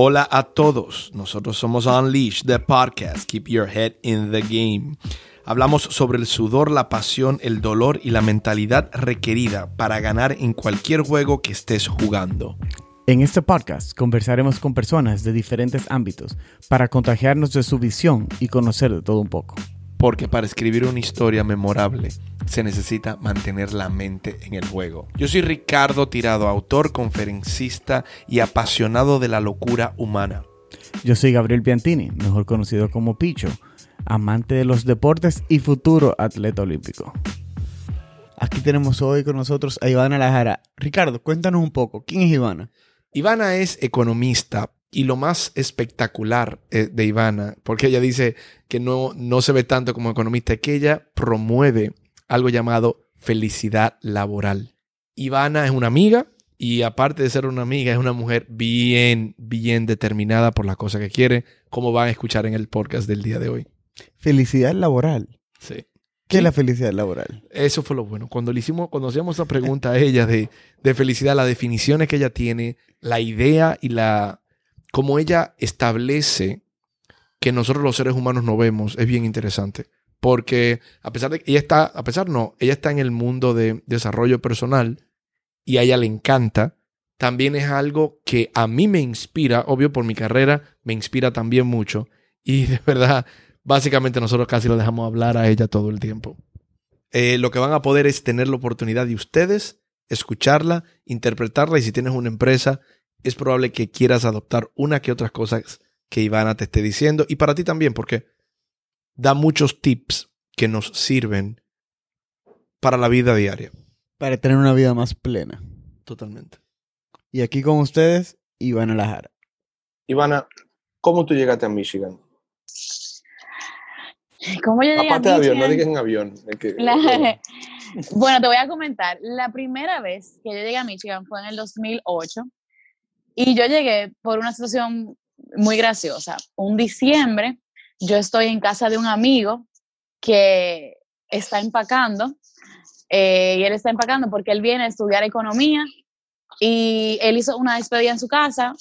Hola a todos, nosotros somos Unleash, the podcast, Keep Your Head in the Game. Hablamos sobre el sudor, la pasión, el dolor y la mentalidad requerida para ganar en cualquier juego que estés jugando. En este podcast conversaremos con personas de diferentes ámbitos para contagiarnos de su visión y conocer de todo un poco. Porque para escribir una historia memorable se necesita mantener la mente en el juego. Yo soy Ricardo Tirado, autor, conferencista y apasionado de la locura humana. Yo soy Gabriel Piantini, mejor conocido como Picho, amante de los deportes y futuro atleta olímpico. Aquí tenemos hoy con nosotros a Ivana Lajara. Ricardo, cuéntanos un poco, ¿quién es Ivana? Ivana es economista y lo más espectacular eh, de Ivana, porque ella dice que no, no se ve tanto como economista, es que ella promueve algo llamado felicidad laboral. Ivana es una amiga y aparte de ser una amiga, es una mujer bien, bien determinada por las cosas que quiere, como van a escuchar en el podcast del día de hoy. Felicidad laboral. Sí. ¿Qué es la felicidad laboral? Eso fue lo bueno. Cuando le hicimos, cuando hacíamos esa pregunta a ella de, de felicidad, las definiciones que ella tiene, la idea y la cómo ella establece que nosotros los seres humanos no vemos, es bien interesante. Porque a pesar de que ella está, a pesar no, ella está en el mundo de desarrollo personal y a ella le encanta, también es algo que a mí me inspira, obvio por mi carrera, me inspira también mucho. Y de verdad, básicamente nosotros casi lo dejamos hablar a ella todo el tiempo. Eh, lo que van a poder es tener la oportunidad de ustedes escucharla, interpretarla y si tienes una empresa, es probable que quieras adoptar una que otras cosas que Ivana te esté diciendo y para ti también, porque da muchos tips que nos sirven para la vida diaria. Para tener una vida más plena. Totalmente. Y aquí con ustedes, Ivana Lajara. Ivana, ¿cómo tú llegaste a Michigan? ¿Cómo yo llegué Aparte a de avión, no digas en avión. es que- La- bueno, te voy a comentar. La primera vez que yo llegué a Michigan fue en el 2008 y yo llegué por una situación muy graciosa. Un diciembre, yo estoy en casa de un amigo que está empacando eh, y él está empacando porque él viene a estudiar economía y él hizo una despedida en su casa.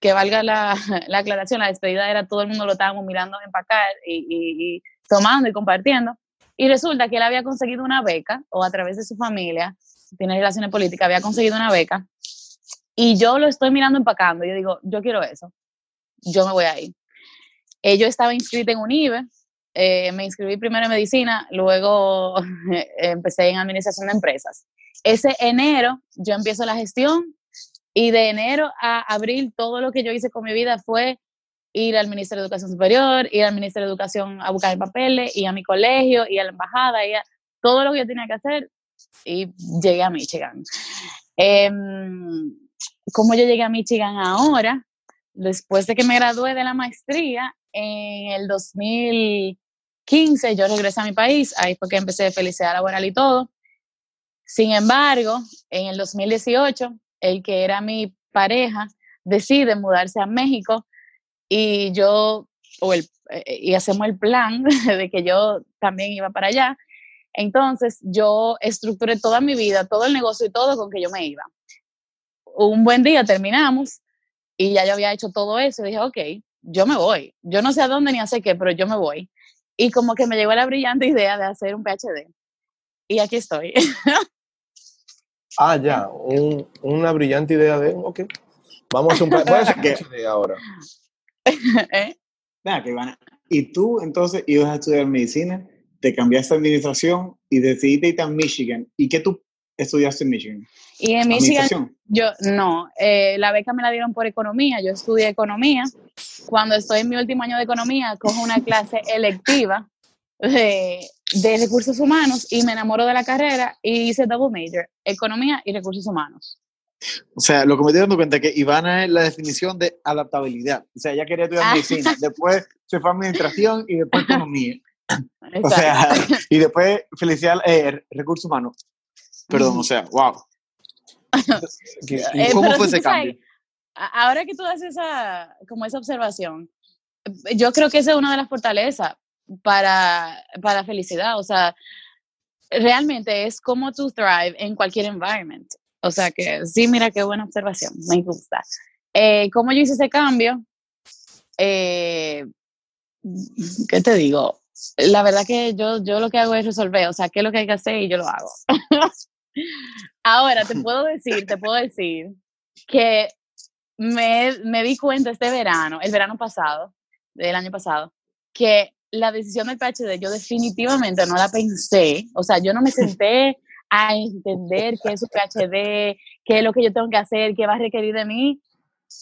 Que valga la, la aclaración, la despedida era todo el mundo lo estábamos mirando empacar y, y- y tomando y compartiendo. Y resulta que él había conseguido una beca, o a través de su familia, tiene relaciones políticas, había conseguido una beca. Y yo lo estoy mirando empacando. Yo digo, yo quiero eso. Yo me voy a ir. Eh, yo estaba inscrita en UNIBE. eh, me inscribí primero en medicina, luego empecé en administración de empresas. Ese enero yo empiezo la gestión y de enero a abril todo lo que yo hice con mi vida fue ir al Ministerio de Educación Superior, ir al Ministerio de Educación a buscar papeles, y a mi colegio, y a la embajada, y a todo lo que yo tenía que hacer, y llegué a Michigan. Em, ¿Cómo yo llegué a Michigan ahora? Después de que me gradué de la maestría, en el 2015 yo regresé a mi país, ahí fue que empecé felicidad laboral y todo. Sin embargo, en el 2018, el que era mi pareja decide mudarse a México y yo, o el, eh, y hacemos el plan de que yo también iba para allá. Entonces yo estructuré toda mi vida, todo el negocio y todo con que yo me iba. Un buen día terminamos y ya yo había hecho todo eso y dije, ok, yo me voy. Yo no sé a dónde ni a sé qué, pero yo me voy. Y como que me llegó la brillante idea de hacer un PhD. Y aquí estoy. Ah, ya, un- una brillante idea de, ok, vamos a hacer un. Voy a hacer un. PhD ahora. ¿Eh? Venga, que Ivana, Y tú entonces ibas a estudiar medicina, te cambiaste a administración y decidiste irte a Michigan. ¿Y qué tú estudiaste en Michigan? Y en Michigan, yo no, eh, la beca me la dieron por economía, yo estudié economía. Cuando estoy en mi último año de economía, cojo una clase electiva de, de recursos humanos y me enamoro de la carrera y hice double major, economía y recursos humanos. O sea, lo que me estoy dando cuenta es que Ivana es la definición de adaptabilidad. O sea, ella quería estudiar Ah. medicina, después se fue a administración y después economía. O sea, y después felicidad, eh, recursos humanos. Perdón, o sea, wow. Eh, ¿Cómo fue ese cambio? Ahora que tú haces esa, como esa observación, yo creo que esa es una de las fortalezas para, para la felicidad. O sea, realmente es como tú thrive en cualquier environment. O sea que sí, mira qué buena observación, me gusta. Eh, ¿Cómo yo hice ese cambio? Eh, ¿Qué te digo? La verdad que yo, yo lo que hago es resolver, o sea, qué es lo que hay que hacer y yo lo hago. Ahora, te puedo decir, te puedo decir que me, me di cuenta este verano, el verano pasado, del año pasado, que la decisión del PhD yo definitivamente no la pensé, o sea, yo no me senté a entender qué es un PhD, qué es lo que yo tengo que hacer, qué va a requerir de mí.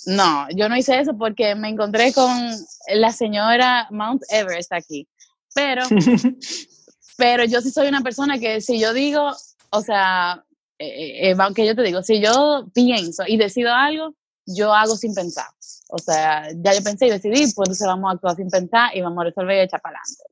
No, yo no hice eso porque me encontré con la señora Mount Everest aquí. Pero, pero yo sí soy una persona que si yo digo, o sea, eh, eh, aunque yo te digo, si yo pienso y decido algo, yo hago sin pensar. O sea, ya yo pensé y decidí, pues entonces vamos a actuar sin pensar y vamos a resolver y echar para adelante.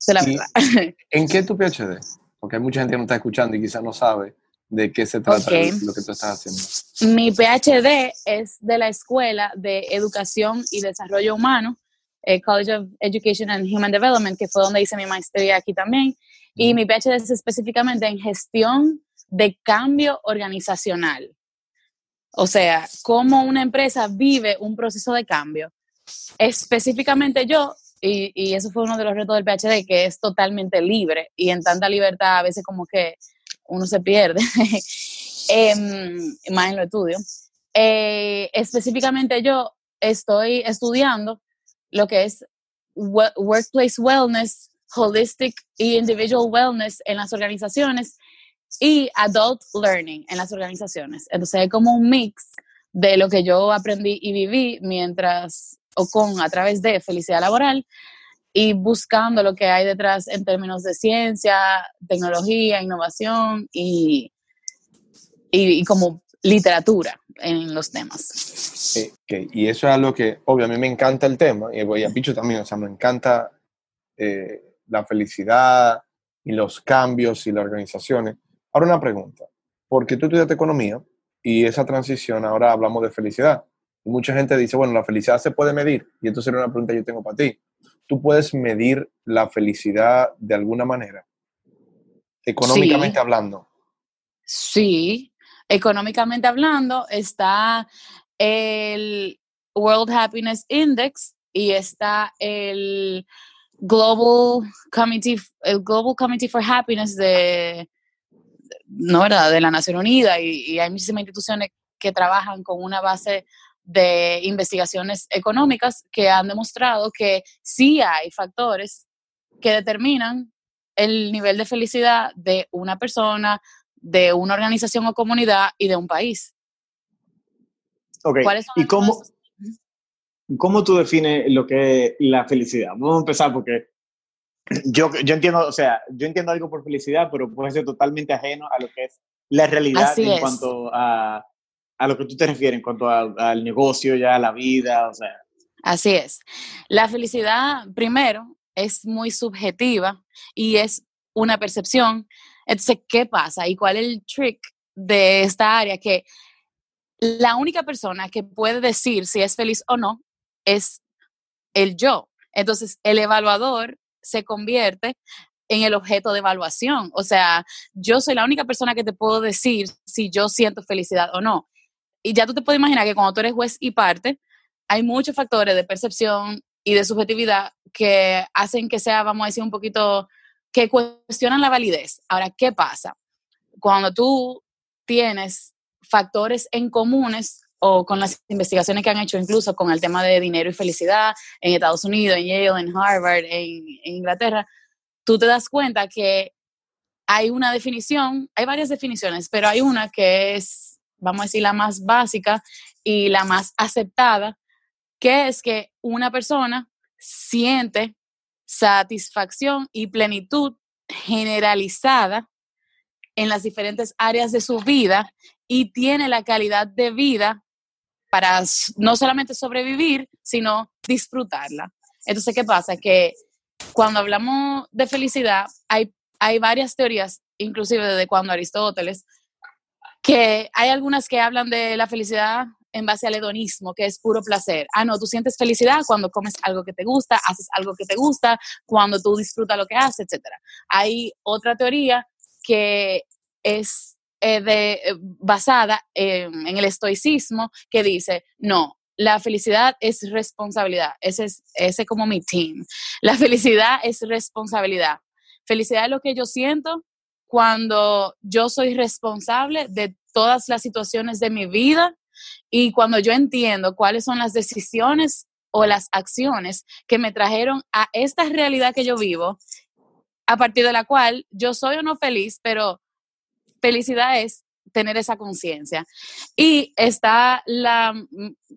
Esa es la verdad. ¿En qué tu PhD? Porque hay mucha gente que no está escuchando y quizás no sabe de qué se trata Ok. lo que tú estás haciendo. Mi PhD es de la Escuela de Educación y Desarrollo Humano, eh, College of Education and Human Development, que fue donde hice mi maestría aquí también. Y mi PhD es específicamente en gestión de cambio organizacional. O sea, cómo una empresa vive un proceso de cambio. Específicamente yo, y, y eso fue uno de los retos del PhD, que es totalmente libre y en tanta libertad a veces como que uno se pierde, em, más en lo estudio. Eh, específicamente yo estoy estudiando lo que es wo- workplace wellness, holistic y individual wellness en las organizaciones y adult learning en las organizaciones. Entonces es como un mix de lo que yo aprendí y viví mientras o con a través de felicidad laboral y buscando lo que hay detrás en términos de ciencia, tecnología, innovación y, y, y como literatura en los temas. Eh, ok, Y eso es algo que, obvio, a mí me encanta el tema, y a Picho también, o sea, me encanta eh, la felicidad y los cambios y las organizaciones. Ahora una pregunta, porque tú estudiaste economía y esa transición, ahora hablamos de felicidad. Y mucha gente dice, bueno, la felicidad se puede medir, y entonces era una pregunta que yo tengo para ti. ¿Tú puedes medir la felicidad de alguna manera? Económicamente Sí. hablando. Sí, económicamente hablando, está el World Happiness Index y está el Global Committee, el Global Committee for Happiness de, no, ¿verdad? de la Nación Unida y, y hay muchísimas instituciones que trabajan con una base de investigaciones económicas que han demostrado que sí hay factores que determinan el nivel de felicidad de una persona, de una organización o comunidad y de un país. Ok, ¿Cuáles son ¿y cómo, esos? Cómo tú defines lo que es la felicidad? Vamos a empezar porque yo, yo entiendo, o sea, yo entiendo algo por felicidad, pero puede ser totalmente ajeno a lo que es la realidad Así en es. cuanto a, a lo que tú te refieres, en cuanto a- al negocio, ya a la vida, o sea. Así es. La felicidad, primero, es muy subjetiva y es una percepción. Entonces, ¿qué pasa? ¿Y cuál es el trick de esta área? Que la única persona que puede decir si es feliz o no es el yo. Entonces, el evaluador se convierte en el objeto de evaluación. O sea, yo soy la única persona que te puedo decir si yo siento felicidad o no. Y ya tú te puedes imaginar que cuando tú eres juez y parte, hay muchos factores de percepción y de subjetividad que hacen que sea, vamos a decir, un poquito, que cuestionan la validez. Ahora, ¿qué pasa? Cuando tú tienes factores en comunes o con las investigaciones que han hecho incluso con el tema de dinero y felicidad en Estados Unidos, en Yale, en Harvard, en, Inglaterra, tú te das cuenta que hay una definición, hay varias definiciones, pero hay una que es, vamos a decir, la más básica y la más aceptada, que es que una persona siente satisfacción y plenitud generalizada en las diferentes áreas de su vida y tiene la calidad de vida para no solamente sobrevivir, sino disfrutarla. Entonces, ¿qué pasa? Que cuando hablamos de felicidad, hay, hay varias teorías, inclusive desde cuando Aristóteles, que hay algunas que hablan de la felicidad en base al hedonismo, que es puro placer. Ah, no, tú sientes felicidad cuando comes algo que te gusta, haces algo que te gusta, cuando tú disfrutas lo que haces, etc. Hay otra teoría que es eh, de, eh, basada en el estoicismo que dice, no, la felicidad es responsabilidad. Ese es ese como mi team. La felicidad es responsabilidad. Felicidad es lo que yo siento cuando yo soy responsable de todas las situaciones de mi vida y cuando yo entiendo cuáles son las decisiones o las acciones que me trajeron a esta realidad que yo vivo, a partir de la cual yo soy o no feliz, pero felicidad es tener esa conciencia. Y está la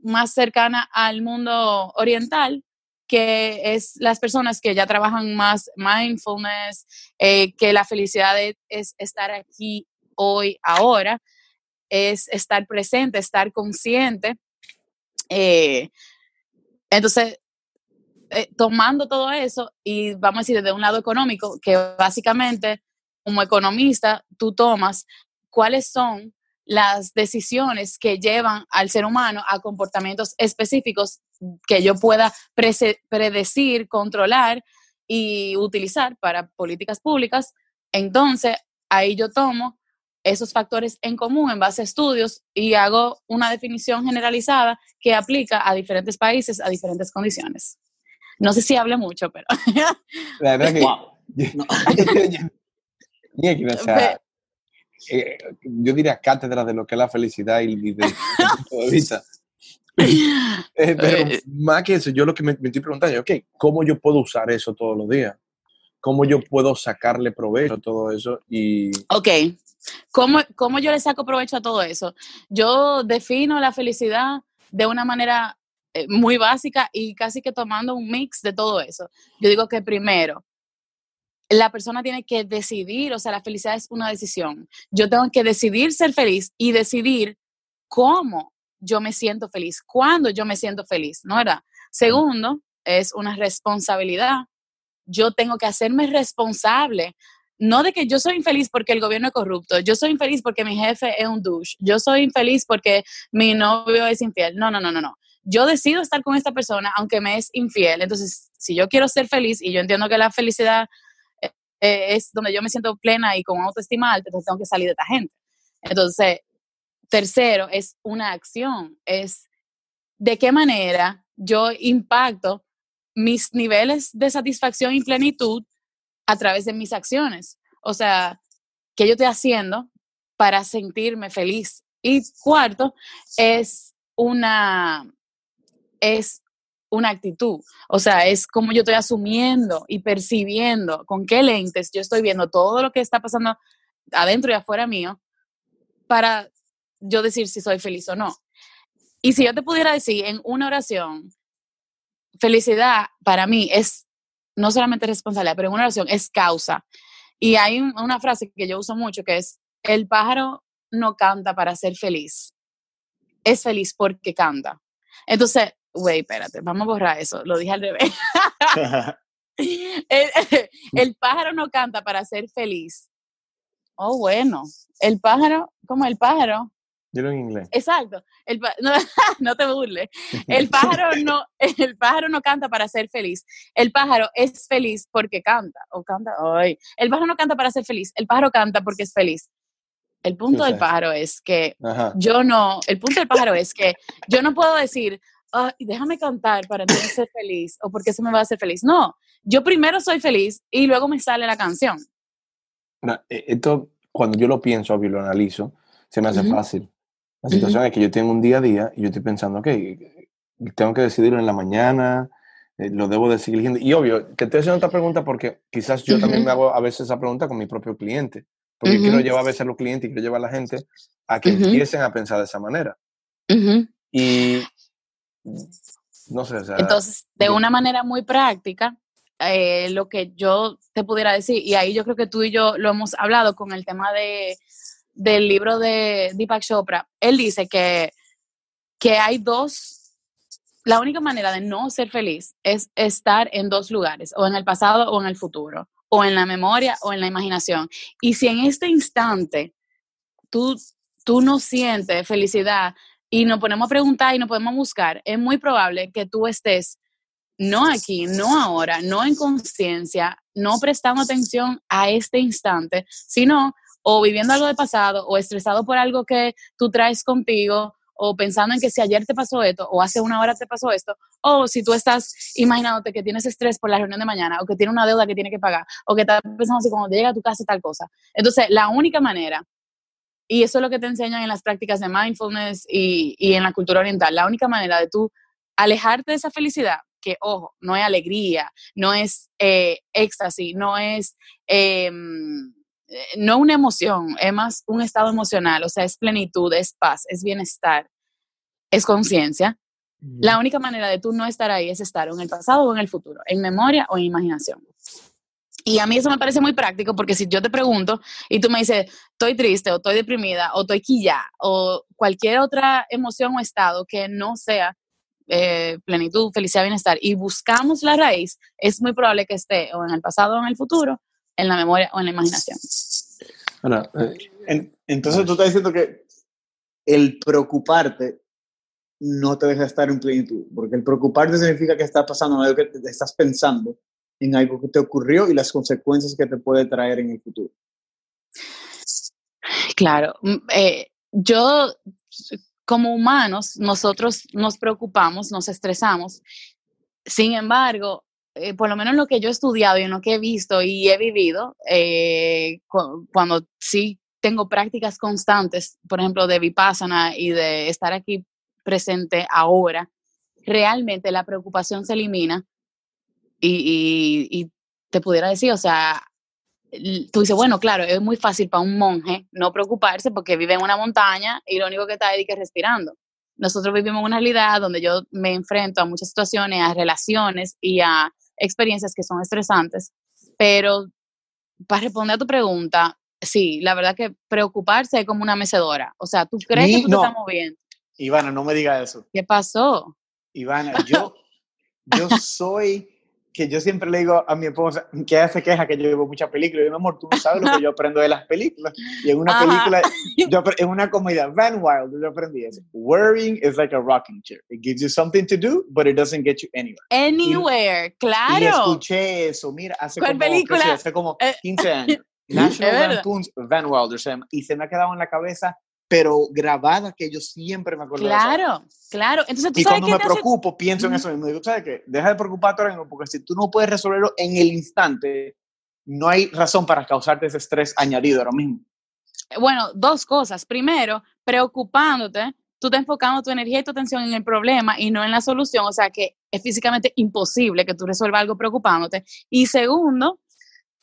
más cercana al mundo oriental, que es las personas que ya trabajan más mindfulness, eh, que la felicidad es, estar aquí, hoy, ahora, es estar presente, estar consciente. Eh, entonces, eh, tomando todo eso y vamos a decir desde un lado económico, que básicamente como economista tú tomas cuáles son las decisiones que llevan al ser humano a comportamientos específicos que yo pueda predecir, controlar y utilizar para políticas públicas, entonces ahí yo tomo esos factores en común en base a estudios y hago una definición generalizada que aplica a diferentes países, a diferentes condiciones. No sé si hable mucho, pero... La verdad que... Eh, yo diría cátedra de lo que es la felicidad y, de, punto de vista. Eh, pero eh, más que eso, yo lo que me, estoy preguntando, ok, ¿cómo yo puedo usar eso todos los días? ¿Cómo yo puedo sacarle provecho a todo eso? Y... Ok, ¿Cómo, ¿cómo yo le saco provecho a todo eso? Yo defino la felicidad de una manera muy básica y casi que tomando un mix de todo eso. Yo digo que primero, la persona tiene que decidir, o sea, la felicidad es una decisión. Yo tengo que decidir ser feliz y decidir cómo yo me siento feliz, cuándo yo me siento feliz, ¿no verdad? Segundo, es una responsabilidad. Yo tengo que hacerme responsable, no de que yo soy infeliz porque el gobierno es corrupto, yo soy infeliz porque mi jefe es un douche, yo soy infeliz porque mi novio es infiel. No, no, no, no, no. Yo decido estar con esta persona aunque me es infiel. Entonces, si yo quiero ser feliz y yo entiendo que la felicidad eh, es donde yo me siento plena y con autoestima alta, entonces tengo que salir de esta gente. Entonces, tercero, es una acción, es de qué manera yo impacto mis niveles de satisfacción y plenitud a través de mis acciones. O sea, ¿qué yo estoy haciendo para sentirme feliz? Y cuarto, es una, es una actitud. O sea, es como yo estoy asumiendo y percibiendo con qué lentes yo estoy viendo todo lo que está pasando adentro y afuera mío para yo decir si soy feliz o no. Y si yo te pudiera decir en una oración, felicidad para mí es no solamente responsabilidad, pero en una oración es causa. Y hay una frase que yo uso mucho que es, el pájaro no canta para ser feliz, es feliz porque canta. Entonces, Güey, espérate, vamos a borrar eso. Lo dije al revés. el, pájaro no canta para ser feliz. Oh, bueno. El pájaro, como el pájaro. Dilo en inglés. Exacto. El, no, te burles. El pájaro no, el pájaro no canta para ser feliz. El pájaro es feliz porque canta. O canta. Ay. El pájaro no canta para ser feliz. El pájaro canta porque es feliz. El punto del pájaro es que yo no, el punto del pájaro es que yo no puedo decir, déjame cantar para entonces ser feliz o porque eso me va a hacer feliz. No, yo primero soy feliz y luego me sale la canción. E, esto, cuando yo lo pienso y lo analizo, se me hace fácil. La situación es que yo tengo un día a día y yo estoy pensando, ok, tengo que decidirlo en la mañana, eh, lo debo de seguir eligiendo. Y obvio, te estoy haciendo esta pregunta porque quizás yo también me hago a veces esa pregunta con mi propio cliente. Porque quiero llevar a veces a los clientes y quiero llevar a la gente a que empiecen a pensar de esa manera. Y no sé, Entonces, de una manera muy práctica, eh, lo que yo te pudiera decir, y ahí yo creo que tú y yo lo hemos hablado con el tema de, del libro de Deepak Chopra, él dice que, que hay dos, la única manera de no ser feliz es estar en dos lugares, o en el pasado o en el futuro, o en la memoria o en la imaginación. Y si en este instante tú, tú no sientes felicidad, y nos ponemos a preguntar y nos podemos buscar, es muy probable que tú estés no aquí, no ahora, no en conciencia, no prestando atención a este instante, sino o viviendo algo de pasado, o estresado por algo que tú traes contigo, o pensando en que si ayer te pasó esto, o hace una hora te pasó esto, o si tú estás imaginándote que tienes estrés por la reunión de mañana, o que tienes una deuda que tiene que pagar, o que estás pensando así cuando llega a tu casa tal cosa. Entonces, la única manera, y eso es lo que te enseñan en las prácticas de mindfulness y, y en la cultura oriental, la única manera de tú alejarte de esa felicidad, que ojo, no es alegría, no es eh, éxtasis, no es... Em, eh, no una emoción, es más un estado emocional, o sea, es plenitud, es paz, es bienestar, es conciencia. La única manera de tú no estar ahí es estar en el pasado o en el futuro, en memoria o en imaginación. Y a mí eso me parece muy práctico porque si yo te pregunto y tú me dices, estoy triste o estoy deprimida o estoy quilla o cualquier otra emoción o estado que no sea eh, plenitud, felicidad, bienestar y buscamos la raíz, es muy probable que esté o en el pasado o en el futuro, en la memoria o en la imaginación. Eh, En- entonces tú estás diciendo que el preocuparte no te deja estar en plenitud, porque el preocuparte significa que estás pasando algo que te- estás pensando en algo que te ocurrió y las consecuencias que te puede traer en el futuro. Claro, mm, eh, yo como humanos, nosotros nos preocupamos, nos estresamos. Sin embargo, eh, por lo menos lo que yo he estudiado y lo que he visto y he vivido, eh, cu- cuando sí tengo prácticas constantes, por ejemplo, de vipassana y de estar aquí presente ahora, realmente la preocupación se elimina y, y- y te pudiera decir, o sea, tú dices, bueno, claro, es muy fácil para un monje no preocuparse porque vive en una montaña y lo único que está es que respirando. Nosotros vivimos en una realidad donde yo me enfrento a muchas situaciones, a relaciones y a experiencias que son estresantes, pero para responder a tu pregunta, sí, la verdad que preocuparse es como una mecedora. O sea, tú crees Ni- que tú no. te estás moviendo. Ivana, no me digas eso. ¿Qué pasó? Ivana, yo, yo soy que yo siempre le digo a mi esposa que ella se queja que yo veo muchas películas. Y mi amor, tú no sabes lo que yo aprendo de las películas. Y en una película, yo, en una comedia, Van Wild, yo aprendí eso. Worrying is like a rocking chair. It gives you something to do, but it doesn't get you anywhere. Anywhere, Y claro. escuché eso, mira, hace ¿Cuál como, sé película? hace como Eh, 15 años. Es National. Lampoon's Van Wilder se llama, y se me ha quedado en la cabeza, pero grabada que yo siempre me acuerdo de eso. Claro, claro. Entonces, ¿tú Y sabes cuando me hace- preocupo, pienso en eso mismo. Digo, ¿sabes qué? Deja de preocuparte ahora mismo, porque si tú no puedes resolverlo en el instante, no hay razón para causarte ese estrés añadido ahora mismo. bueno, dos cosas. Primero, preocupándote, tú estás enfocando tu energía y tu atención en el problema y no en la solución, o sea que es físicamente imposible que tú resuelvas algo preocupándote. Y segundo,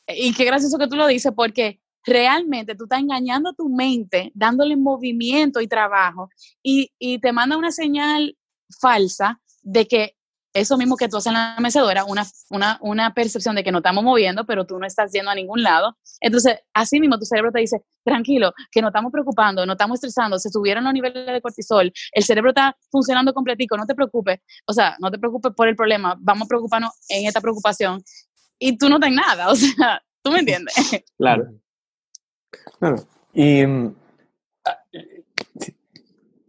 y qué gracioso que tú lo dices, porque realmente tú estás engañando a tu mente, dándole movimiento y trabajo, y, y te manda una señal falsa de que eso mismo que tú haces en la mecedora, una, una, una percepción de que no estamos moviendo, pero tú no estás yendo a ningún lado. Entonces, así mismo tu cerebro te dice, tranquilo, que no estamos preocupando, no estamos estresando, se subieron los niveles de cortisol, el cerebro está funcionando completico, no te preocupes, o sea, no te preocupes por el problema, vamos a preocuparnos en esta preocupación y tú no tenés nada, o sea, tú me entiendes. Claro. Claro. Y mm, ah,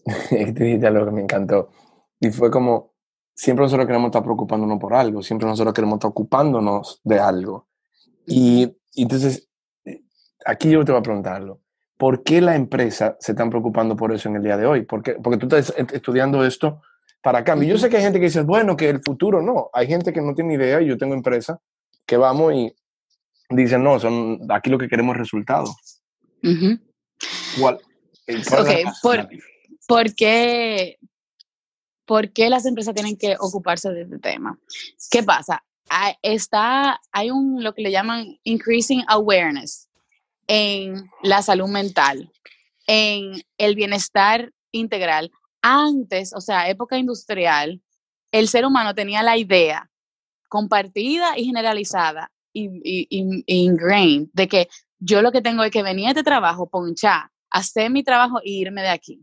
te dijiste algo que me encantó. Y fue como, siempre nosotros queremos estar preocupándonos por algo, siempre nosotros queremos estar ocupándonos de algo. Y, y entonces, eh, aquí yo te voy a preguntarlo. ¿Por qué la empresa se están preocupando por eso en el día de hoy? ¿Por qué? Porque tú estás est- estudiando esto para cambio. Yo sé que hay gente que dice, bueno, que el futuro no. Hay gente que no tiene idea y yo tengo empresa que vamos y dicen, no, son, aquí lo que queremos es resultados. ¿Cuál, cuál es la Ok, razón? por- ¿Por qué, por qué las empresas tienen que ocuparse de este tema? ¿Qué pasa? Hay, está, hay un, lo que le llaman increasing awareness en la salud mental, en el bienestar integral. Antes, o sea, época industrial, el ser humano tenía la idea compartida y generalizada y- y- y ingrained de que yo lo que tengo es que venir a este trabajo, ponchar, hacer mi trabajo e irme de aquí.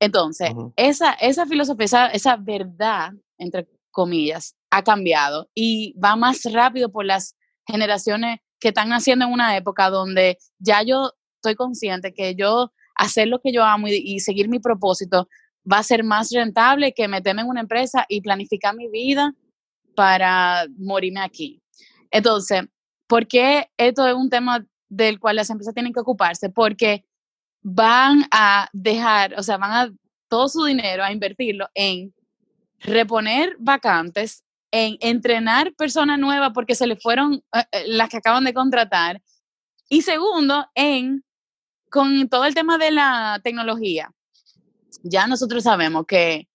Entonces, esa, esa filosofía, esa, esa verdad, entre comillas, ha cambiado y va más rápido por las generaciones que están naciendo en una época donde ya yo estoy consciente que yo hacer lo que yo amo y, y seguir mi propósito va a ser más rentable que meterme en una empresa y planificar mi vida para morirme aquí. Entonces, ¿por qué esto es un tema del cual las empresas tienen que ocuparse porque van a dejar, o sea, van a todo su dinero a invertirlo en reponer vacantes, en entrenar personas nuevas porque se le fueron eh, eh, las que acaban de contratar. Y segundo, en con todo el tema de la tecnología. Ya nosotros sabemos que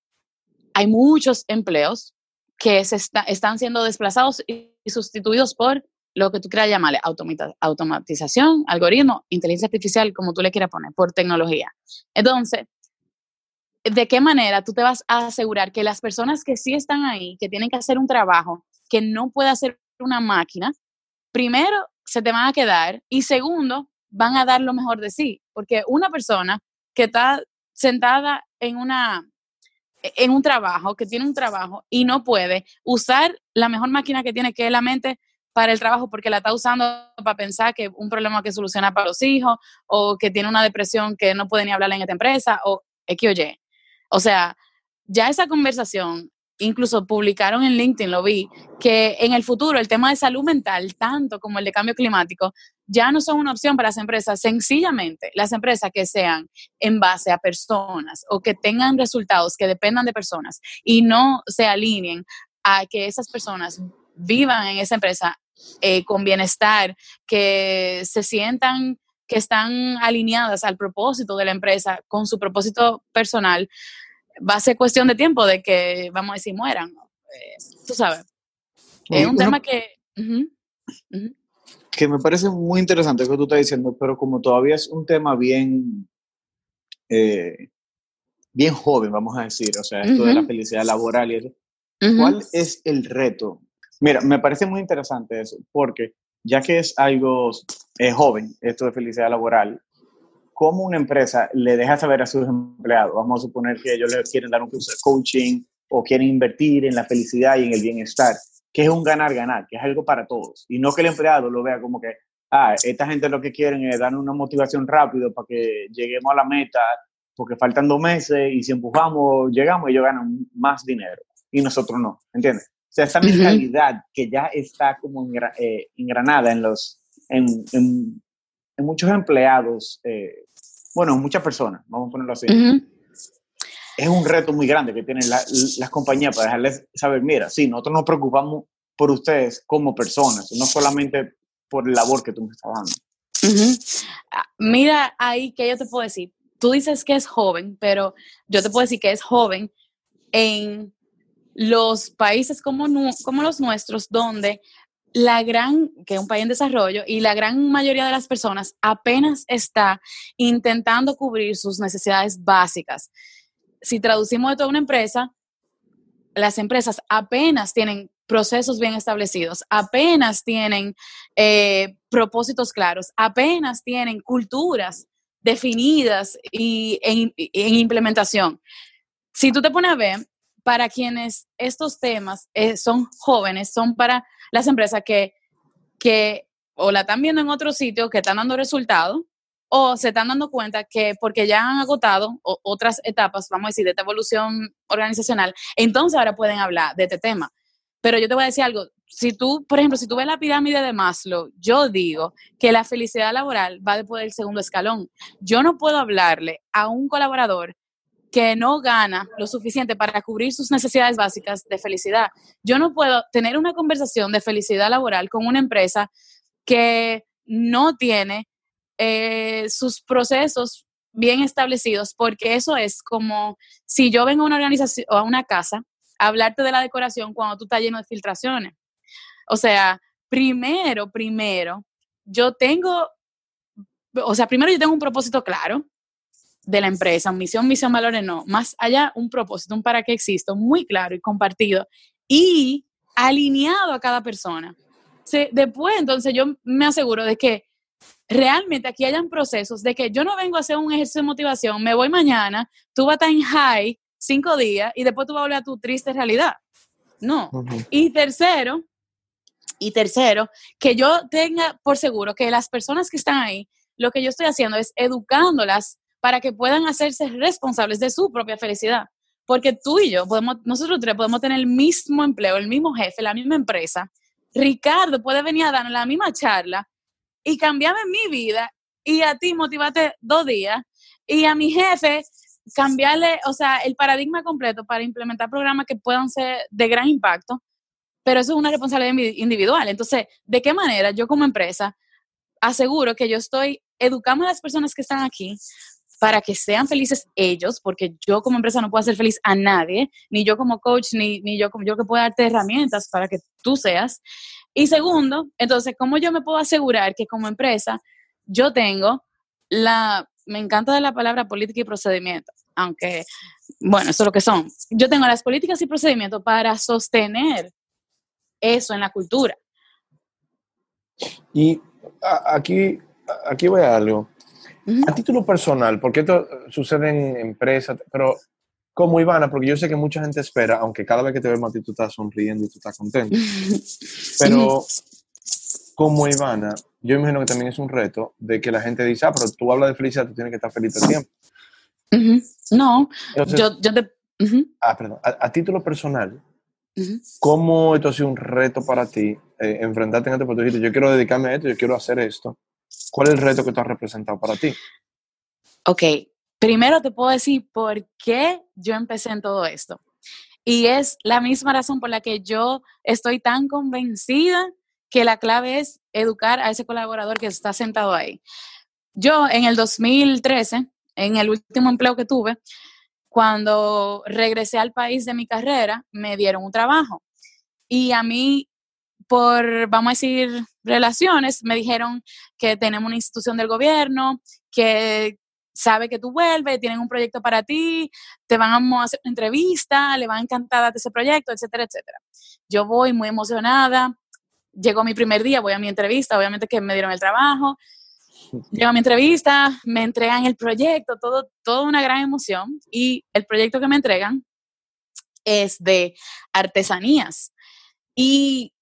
hay muchos empleos que se están siendo desplazados y sustituidos por lo que tú quieras llamarle automatización, algoritmo, inteligencia artificial, como tú le quieras poner, por tecnología. Entonces, ¿de qué manera tú te vas a asegurar que las personas que sí están ahí, que tienen que hacer un trabajo que no puede hacer una máquina, primero se te van a quedar y segundo, van a dar lo mejor de sí? Porque una persona que está sentada en una en un trabajo, que tiene un trabajo y no puede usar la mejor máquina que tiene, que es la mente, para el trabajo porque la está usando para pensar que un problema que solucionar para los hijos o que tiene una depresión que no puede ni hablar en esta empresa o X o Y. O sea, ya esa conversación, incluso publicaron en LinkedIn, lo vi, que en el futuro el tema de salud mental, tanto como el de cambio climático, ya no son una opción para las empresas. Sencillamente, las empresas que sean en base a personas o que tengan resultados que dependan de personas y no se alineen a que esas personas vivan en esa empresa eh, con bienestar, que se sientan que están alineadas al propósito de la empresa, con su propósito personal, va a ser cuestión de tiempo de que, vamos a decir, mueran. Eh, tú sabes. Es un tema que... Que me parece muy interesante lo que tú estás diciendo, pero como todavía es un tema bien... Eh, bien joven, vamos a decir, o sea, esto de la felicidad laboral y eso. ¿Cuál es el reto Mira, me parece muy interesante eso, porque ya que es algo joven, esto de felicidad laboral, ¿cómo una empresa le deja saber a sus empleados? Vamos a suponer que ellos les quieren dar un curso de coaching o quieren invertir en la felicidad y en el bienestar, que es un ganar-ganar, que es algo para todos. Y no que el empleado lo vea como que, ah, esta gente lo que quieren es dar una motivación rápido para que lleguemos a la meta, porque faltan dos meses y si empujamos, llegamos y ellos ganan más dinero. Y nosotros no, ¿entiendes? O sea, esa mentalidad que ya está como eh, engranada en los, en, en, muchos empleados, eh, bueno, muchas personas, vamos a ponerlo así. Es un reto muy grande que tienen las compañías para dejarles saber, mira, sí, nosotros nos preocupamos por ustedes como personas, no solamente por el labor que tú me estás dando. Ah, mira ahí que yo te puedo decir, tú dices que es joven, pero yo te puedo decir que es joven en los países como, los nuestros, donde la gran, que es un país en desarrollo, y la gran mayoría de las personas apenas está intentando cubrir sus necesidades básicas. Si traducimos de toda una empresa, las empresas apenas tienen procesos bien establecidos, apenas tienen eh, propósitos claros, apenas tienen culturas definidas y en implementación. Si tú te pones a ver, para quienes estos temas eh, son jóvenes, son para las empresas que, que o la están viendo en otro sitio, que están dando resultados, o se están dando cuenta que porque ya han agotado otras etapas, vamos a decir, de esta evolución organizacional, entonces ahora pueden hablar de este tema. Pero yo te voy a decir algo, si tú, por ejemplo, si tú ves la pirámide de Maslow, yo digo que la felicidad laboral va después del segundo escalón. Yo no puedo hablarle a un colaborador que no gana lo suficiente para cubrir sus necesidades básicas de felicidad. Yo no puedo tener una conversación de felicidad laboral con una empresa que no tiene eh, sus procesos bien establecidos, porque eso es como si yo vengo a una organización o a una casa a hablarte de la decoración cuando tú estás lleno de filtraciones. O sea, primero, primero, yo tengo, o sea, primero yo tengo un propósito claro, de la empresa, misión, misión, valores, no, más allá un propósito, un para qué existo muy claro y compartido y alineado a cada persona. después, entonces, yo me aseguro de que realmente aquí hayan procesos de que yo no vengo a hacer un ejercicio de motivación, me voy mañana, tú vas a estar en high cinco días y después tú vas a volver a tu triste realidad. No. Y tercero, y tercero, que yo tenga por seguro que las personas que están ahí, lo que yo estoy haciendo es educándolas para que puedan hacerse responsables de su propia felicidad. Porque tú y yo, podemos, nosotros tres podemos tener el mismo empleo, el mismo jefe, la misma empresa. Ricardo puede venir a darnos la misma charla y cambiame mi vida y a ti motivate dos días y a mi jefe cambiarle, o sea, el paradigma completo para implementar programas que puedan ser de gran impacto, pero eso es una responsabilidad individual. Entonces, ¿de qué manera yo como empresa aseguro que yo estoy educando a las personas que están aquí para que sean felices ellos, porque yo como empresa no puedo hacer feliz a nadie, ni yo como coach, ni, ni yo como yo que pueda darte herramientas para que tú seas. Y segundo, entonces, ¿cómo yo me puedo asegurar que como empresa yo tengo la, me encanta de la palabra política y procedimiento, aunque, bueno, eso es lo que son. Yo tengo las políticas y procedimientos para sostener eso en la cultura. Y aquí, aquí voy a algo. A título personal, porque esto sucede en empresas, pero como Ivana, porque yo sé que mucha gente espera, aunque cada vez que te vemos a ti tú estás sonriendo y tú estás contento, pero como Ivana, yo imagino que también es un reto de que la gente dice, ah, pero tú hablas de felicidad, tú tienes que estar feliz todo el tiempo. No, yo, yo te... Ah, perdón, a, título personal, ¿cómo esto ha sido un reto para ti, eh, enfrentarte en este punto? Yo quiero dedicarme a esto, yo quiero hacer esto. ¿Cuál es el reto que tú has representado para ti? Ok, primero te puedo decir por qué yo empecé en todo esto. Y es la misma razón por la que yo estoy tan convencida que la clave es educar a ese colaborador que está sentado ahí. Yo en el 2013, en el último empleo que tuve, cuando regresé al país de mi carrera, me dieron un trabajo. Y a mí por, vamos a decir, relaciones, me dijeron que tenemos una institución del gobierno, que sabe que tú vuelves, tienen un proyecto para ti, te van a hacer una entrevista, le van a encantar ese proyecto, etcétera, etcétera. Yo voy muy emocionada, llego mi primer día, voy a mi entrevista, obviamente que me dieron el trabajo, llego a mi entrevista, me entregan el proyecto, todo, toda una gran emoción y el proyecto que me entregan es de artesanías. Y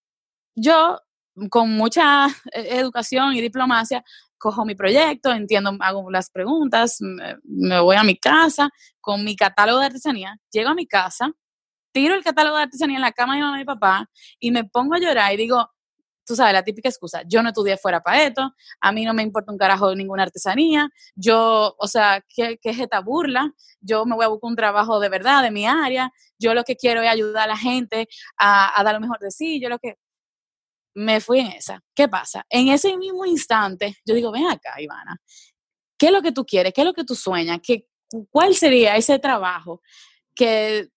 yo, con mucha eh, educación y diplomacia, cojo mi proyecto, entiendo, hago las preguntas, me, voy a mi casa con mi catálogo de artesanía, llego a mi casa, tiro el catálogo de artesanía en la cama de mi mamá y papá y me pongo a llorar y digo, tú sabes, la típica excusa, yo no estudié fuera para esto, a mí no me importa un carajo de ninguna artesanía, yo, o sea, ¿qué, qué es esta burla? Yo me voy a buscar un trabajo de verdad, de mi área, yo lo que quiero es ayudar a la gente a, a dar lo mejor de sí, yo lo que, me fui en esa. ¿Qué pasa? En ese mismo instante, yo digo, ven acá, Ivana, ¿qué es lo que tú quieres? ¿Qué es lo que tú sueñas? ¿Qué, ¿Cuál sería ese trabajo que,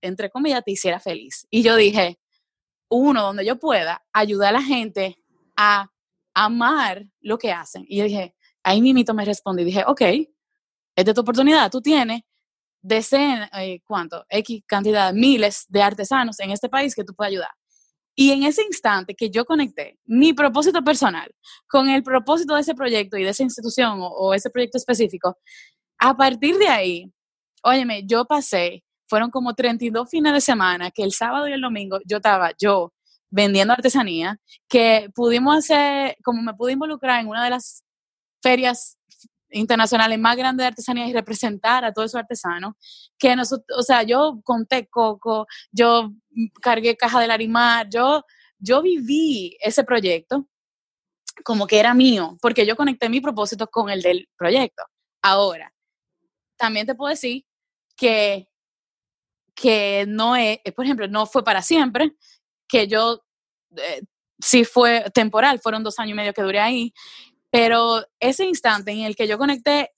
entre comillas, te hiciera feliz? Y yo dije, uno, donde yo pueda ayudar a la gente a amar lo que hacen. Y yo dije, ahí mismo me respondí, dije, ok, esta es tu oportunidad, tú tienes decenas, eh, ¿cuánto? X cantidad, miles de artesanos en este país que tú puedes ayudar. Y en ese instante que yo conecté mi propósito personal con el propósito de ese proyecto y de esa institución o, ese proyecto específico, a partir de ahí, óyeme, yo pasé, fueron como 32 fines de semana que el sábado y el domingo yo estaba yo vendiendo artesanía, que pudimos hacer, como me pude involucrar en una de las ferias internacionales más grandes de artesanía y representar a todos esos artesanos, que nosotros, o sea, yo conté coco, yo cargué caja de larimar, yo, yo viví ese proyecto como que era mío, porque yo conecté mi propósito con el del proyecto. Ahora, también te puedo decir que, que no es, por ejemplo, no fue para siempre, que yo eh, sí fue temporal, fueron dos años y medio que duré ahí, pero ese instante en el que yo conecté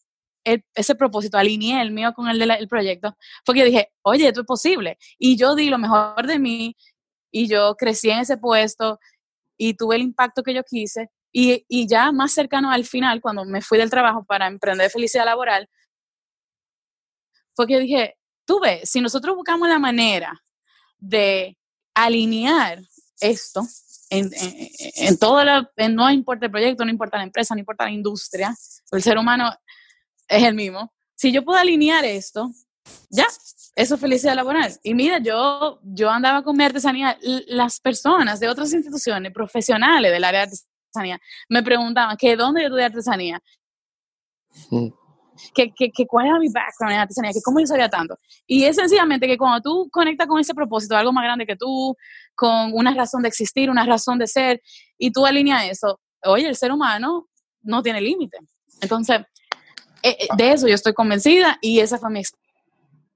ese propósito, alineé el mío con el del proyecto, fue que dije, oye, esto es posible. Y yo di lo mejor de mí y yo crecí en ese puesto y tuve el impacto que yo quise. Y, y ya más cercano al final, cuando me fui del trabajo para emprender felicidad laboral, fue que dije, tú ves, si nosotros buscamos la manera de alinear esto, en, en, todo no importa el proyecto, no importa la empresa, no importa la industria, el ser humano es el mismo. Si yo puedo alinear esto, ya, eso es felicidad laboral. Y mira, yo, yo andaba con mi artesanía, las personas de otras instituciones profesionales del área de artesanía me preguntaban que dónde yo estudié artesanía. Mm que, que, que, cuál era mi background en artesanía, que cómo yo sabía tanto. Y es sencillamente que cuando tú conectas con ese propósito, algo más grande que tú, con una razón de existir, una razón de ser, y tú alineas eso, oye, el ser humano no tiene límite. Entonces, eh, eh, de eso yo estoy convencida y esa fue mi experiencia.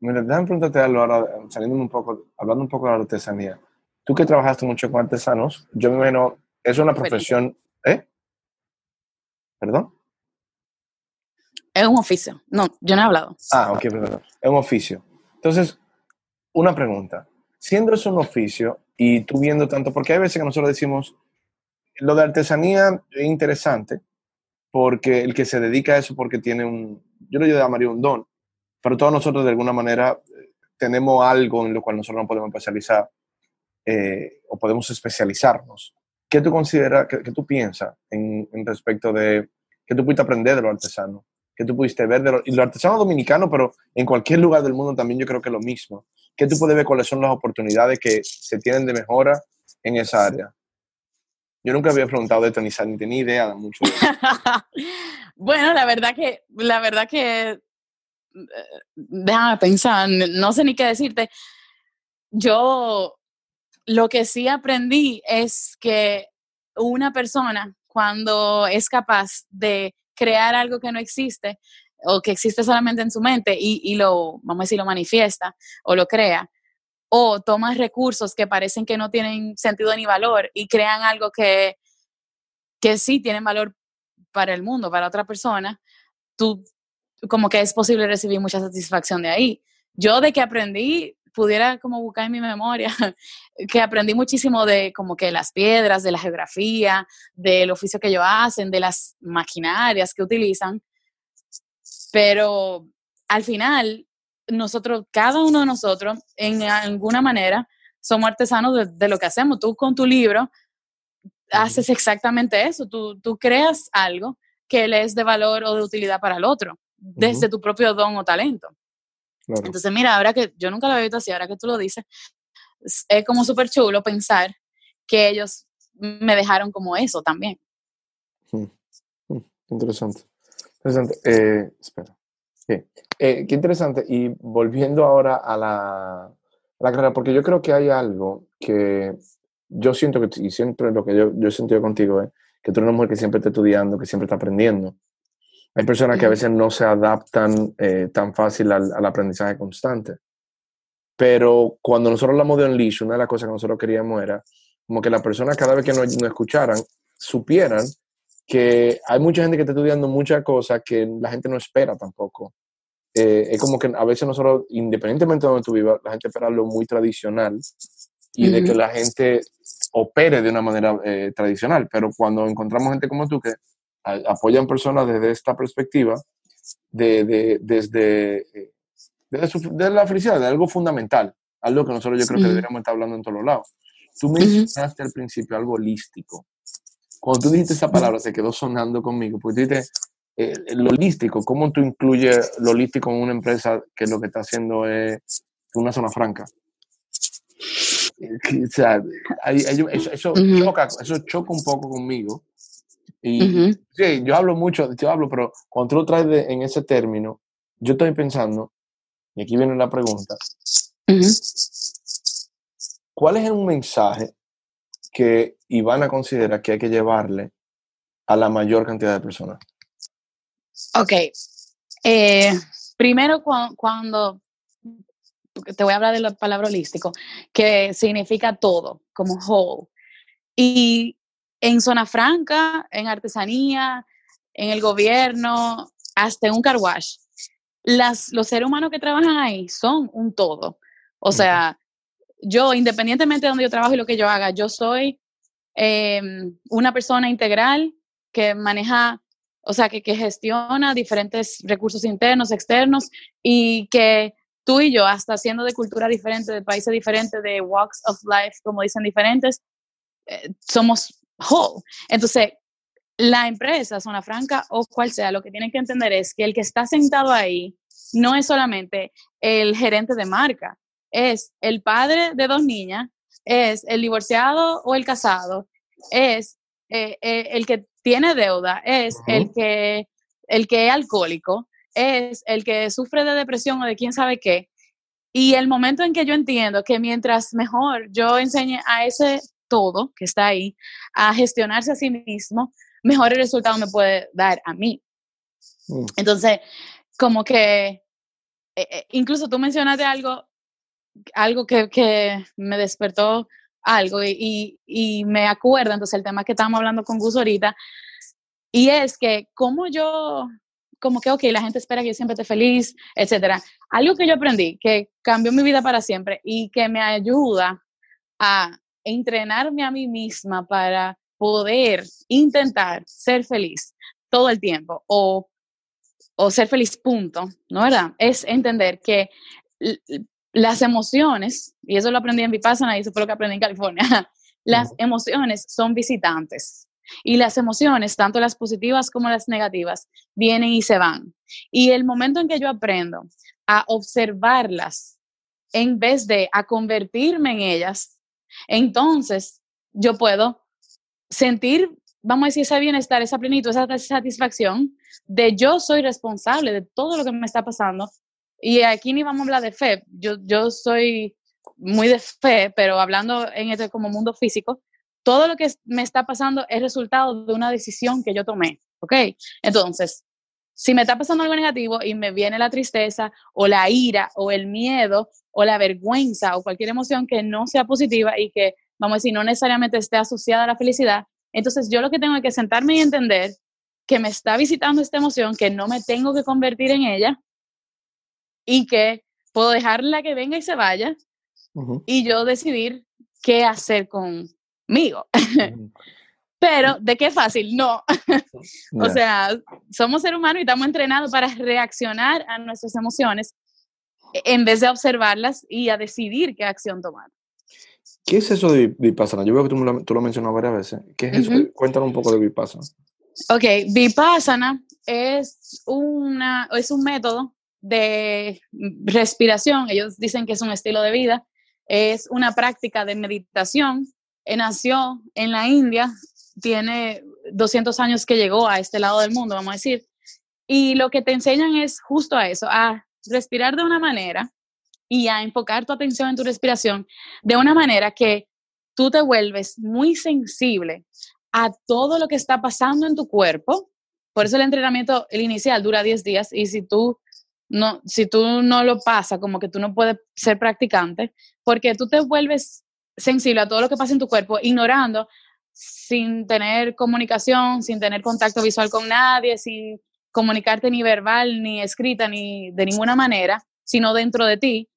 Mira, déjame preguntarte algo ahora, saliendo un poco, hablando un poco de la artesanía. Tú que trabajaste mucho con artesanos, yo me imagino, es una profesión, ¿eh? ¿Perdón? Es un oficio. No, yo no he hablado. Ah, ok, perdón. Es un oficio. Entonces, una pregunta. Siendo eso un oficio y tú viendo tanto, porque hay veces que nosotros decimos, lo de artesanía es interesante, porque el que se dedica a eso porque tiene un, yo lo llamaría un don, pero todos nosotros de alguna manera eh, tenemos algo en lo cual nosotros no podemos especializar eh, o podemos especializarnos. ¿Qué tú consideras, qué, tú piensas en, respecto de qué tú pudiste aprender de los artesanos? ¿Qué tú pudiste ver de los, y los artesanos dominicanos, pero en cualquier lugar del mundo también yo creo que es lo mismo? ¿Qué tú puedes ver cuáles son las oportunidades que se tienen de mejora en esa área? Yo nunca había preguntado de esto ni, ni tenía idea de mucho. bueno, la verdad que, la verdad que, eh, déjame pensar, no sé ni qué decirte. Yo lo que sí aprendí es que una persona cuando es capaz de crear algo que no existe o que existe solamente en su mente y, y lo, vamos a decir, lo manifiesta o lo crea, o tomas recursos que parecen que no tienen sentido ni valor y crean algo que, que sí tienen valor para el mundo, para otra persona, tú como que es posible recibir mucha satisfacción de ahí. Yo de que aprendí, pudiera como buscar en mi memoria, que aprendí muchísimo de como que las piedras, de la geografía, del oficio que ellos hacen, de las maquinarias que utilizan, pero al final nosotros, cada uno de nosotros, en alguna manera, somos artesanos de, lo que hacemos. Tú con tu libro haces exactamente eso, tú, tú, creas algo que le es de valor o de utilidad para el otro, desde tu propio don o talento. Entonces, mira, ahora que yo nunca lo había visto así, ahora que tú lo dices, es como súper chulo pensar que ellos me dejaron como eso también. Interesante. Interesante. Eh, espera. Eh, qué interesante. Y volviendo ahora a la, la, carrera, porque yo creo que hay algo que yo siento que, y siempre lo que yo, yo he sentido contigo es que tú eres una mujer que siempre está estudiando, que siempre está aprendiendo. Hay personas que a veces no se adaptan eh, tan fácil al, al, aprendizaje constante. Pero cuando nosotros hablamos de Unleash, una de las cosas que nosotros queríamos era como que las personas cada vez que nos, nos escucharan supieran que hay mucha gente que está estudiando muchas cosas que la gente no espera tampoco. Eh, es como que a veces nosotros, independientemente de donde tú vivas, la gente espera lo muy tradicional y de que la gente opere de una manera eh, tradicional. Pero cuando encontramos gente como tú que apoyan personas desde esta perspectiva, de, de, desde, eh, desde, la felicidad, de algo fundamental, algo que nosotros yo creo que deberíamos estar hablando en todos los lados. Tú mencionaste al principio algo holístico. Cuando tú dijiste esa palabra, se quedó sonando conmigo, porque dijiste eh, lo holístico, ¿cómo tú incluyes lo holístico en una empresa que lo que está haciendo es una zona franca? O sea, eso, choca, eso choca un poco conmigo. Y sí, yo hablo mucho, yo hablo, pero cuando tú lo traes en ese término, yo estoy pensando, y aquí viene la pregunta, ¿cuál es un mensaje que Ivana considera que hay que llevarle a la mayor cantidad de personas? Ok. Eh, primero, cuando te voy a hablar de la palabra holístico, que significa todo, como whole. Y en zona franca, en artesanía, en el gobierno, hasta en un car wash, las, los seres humanos que trabajan ahí son un todo. O sea, yo, independientemente de donde yo trabajo y lo que yo haga, yo soy em, una persona integral que maneja, o sea, que, que gestiona diferentes recursos internos, externos y que tú y yo, hasta siendo de cultura diferente, de países diferentes, de walks of life, como dicen diferentes, eh, somos whole. Entonces, la empresa, Zona Franca o cual sea, lo que tienen que entender es que el que está sentado ahí no es solamente el gerente de marca, es el padre de dos niñas, es el divorciado o el casado, es eh, eh, el que tiene deuda, es el, que, el que es alcohólico, es el que sufre de depresión o de quién sabe qué. Y el momento en que yo entiendo que mientras mejor yo enseñe a ese todo que está ahí a gestionarse a sí mismo, mejores resultados me puede dar a mí. Mm. Entonces, como que, eh, eh, incluso tú mencionaste algo, algo que, que me despertó algo y, y, y me acuerdo, entonces el tema que estábamos hablando con Gus ahorita, y es que como yo, como que, ok, la gente espera que yo siempre esté feliz, etcétera. Algo que yo aprendí, que cambió mi vida para siempre y que me ayuda a entrenarme a mí misma para poder intentar ser feliz todo el tiempo o, o ser feliz punto, ¿no verdad? Es entender que las emociones, y eso lo aprendí en Vipassana y eso fue lo que aprendí en California, las emociones son visitantes. Y las emociones, tanto las positivas como las negativas, vienen y se van. Y el momento en que yo aprendo a observarlas en vez de a convertirme en ellas, entonces yo puedo sentir, vamos a decir, ese bienestar, esa plenitud, esa satisfacción de yo soy responsable de todo lo que me está pasando. Y aquí ni vamos a hablar de fe, yo, yo soy muy de fe, pero hablando en este como mundo físico, todo lo que me está pasando es resultado de una decisión que yo tomé, ¿ok? Entonces, si me está pasando algo negativo y me viene la tristeza o la ira o el miedo o la vergüenza o cualquier emoción que no sea positiva y que, vamos a decir, no necesariamente esté asociada a la felicidad, entonces yo lo que tengo es que sentarme y entender que me está visitando esta emoción, que no me tengo que convertir en ella y que puedo dejarla que venga y se vaya Ujú. y yo decidir qué hacer conmigo. Ujú. Pero, ¿de qué fácil? No. O Ya. sea, somos seres humanos y estamos entrenados para reaccionar a nuestras emociones en vez de observarlas y a decidir qué acción tomar. ¿Qué es eso de Vipassana? Yo veo que tú, lo, tú lo has mencionado varias veces. ¿Qué es eso? Ujú. Cuéntanos un poco de Vipassana. Ok, Vipassana es, una, es un método de respiración. Ellos dicen que es un estilo de vida. Es una práctica de meditación. Eh, nació en la India, tiene 200 años que llegó a este lado del mundo, vamos a decir. Y lo que te enseñan es justo a eso, a respirar de una manera y a enfocar tu atención en tu respiración de una manera que tú te vuelves muy sensible a todo lo que está pasando en tu cuerpo. Por eso el entrenamiento, el inicial, dura 10 días y si tú no, si tú no lo pasas, como que tú no puedes ser practicante, porque tú te vuelves sensible a todo lo que pasa en tu cuerpo, ignorando, sin tener comunicación, sin tener contacto visual con nadie, sin comunicarte ni verbal, ni escrita, ni de ninguna manera, sino dentro de ti.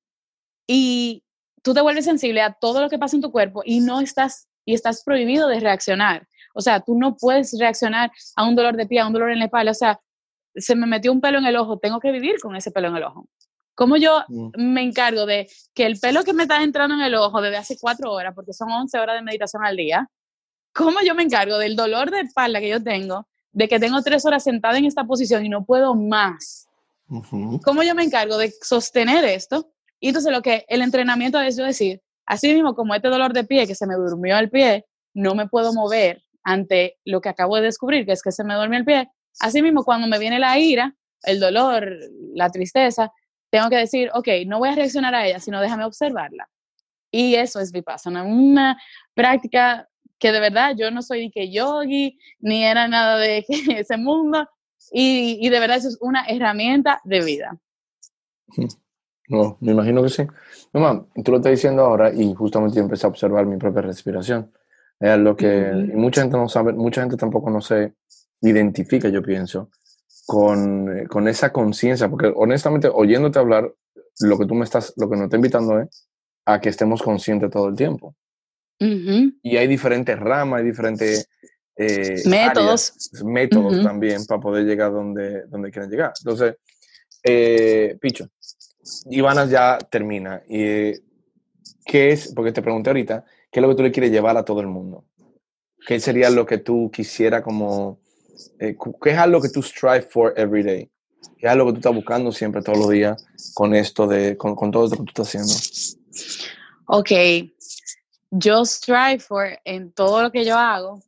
Y tú te vuelves sensible a todo lo que pasa en tu cuerpo y no estás, y estás prohibido de reaccionar. O sea, tú no puedes reaccionar a un dolor de pie, a un dolor en la espalda. O sea, se me metió un pelo en el ojo, tengo que vivir con ese pelo en el ojo. ¿Cómo yo Mm. me encargo de que el pelo que me está entrando en el ojo desde hace cuatro horas, porque son 11 horas de meditación al día, ¿cómo yo me encargo del dolor de espalda que yo tengo, de que tengo tres horas sentada en esta posición y no puedo más? ¿Cómo yo me encargo de sostener esto? Y entonces lo que el entrenamiento es yo decir, así mismo como este dolor de pie, que se me durmió el pie, no me puedo mover ante lo que acabo de descubrir, que es que se me duerme el pie. Así mismo cuando me viene la ira, el dolor, la tristeza, tengo que decir, ok, no voy a reaccionar a ella, sino déjame observarla. Y eso es Vipassana, una práctica que de verdad yo no soy ni que yogi, ni era nada de ese mundo, y, y de verdad eso es una herramienta de vida. No, me imagino que sí. Mamá, tú lo estás diciendo ahora y justamente yo empecé a observar mi propia respiración. Es lo que Ujú. y mucha gente no sabe, mucha gente tampoco no se identifica, yo pienso, con, eh, con esa conciencia, porque honestamente, oyéndote hablar, lo que tú me estás, lo que nos está invitando es a que estemos conscientes todo el tiempo. Y hay diferentes ramas, hay diferentes eh, Métodos. áreas, métodos también para poder llegar donde, donde quieren llegar. Entonces, eh, Picho, Ivana ya termina. Y, eh, ¿Qué es? Porque te pregunté ahorita, ¿qué es lo que tú le quieres llevar a todo el mundo? ¿Qué sería lo que tú quisiera como, eh, qué es algo que tú strive for every day? ¿Qué es algo que tú estás buscando siempre, todos los días, con esto de, con, con todo esto que tú estás haciendo? Ok, yo strive for en todo lo que yo hago,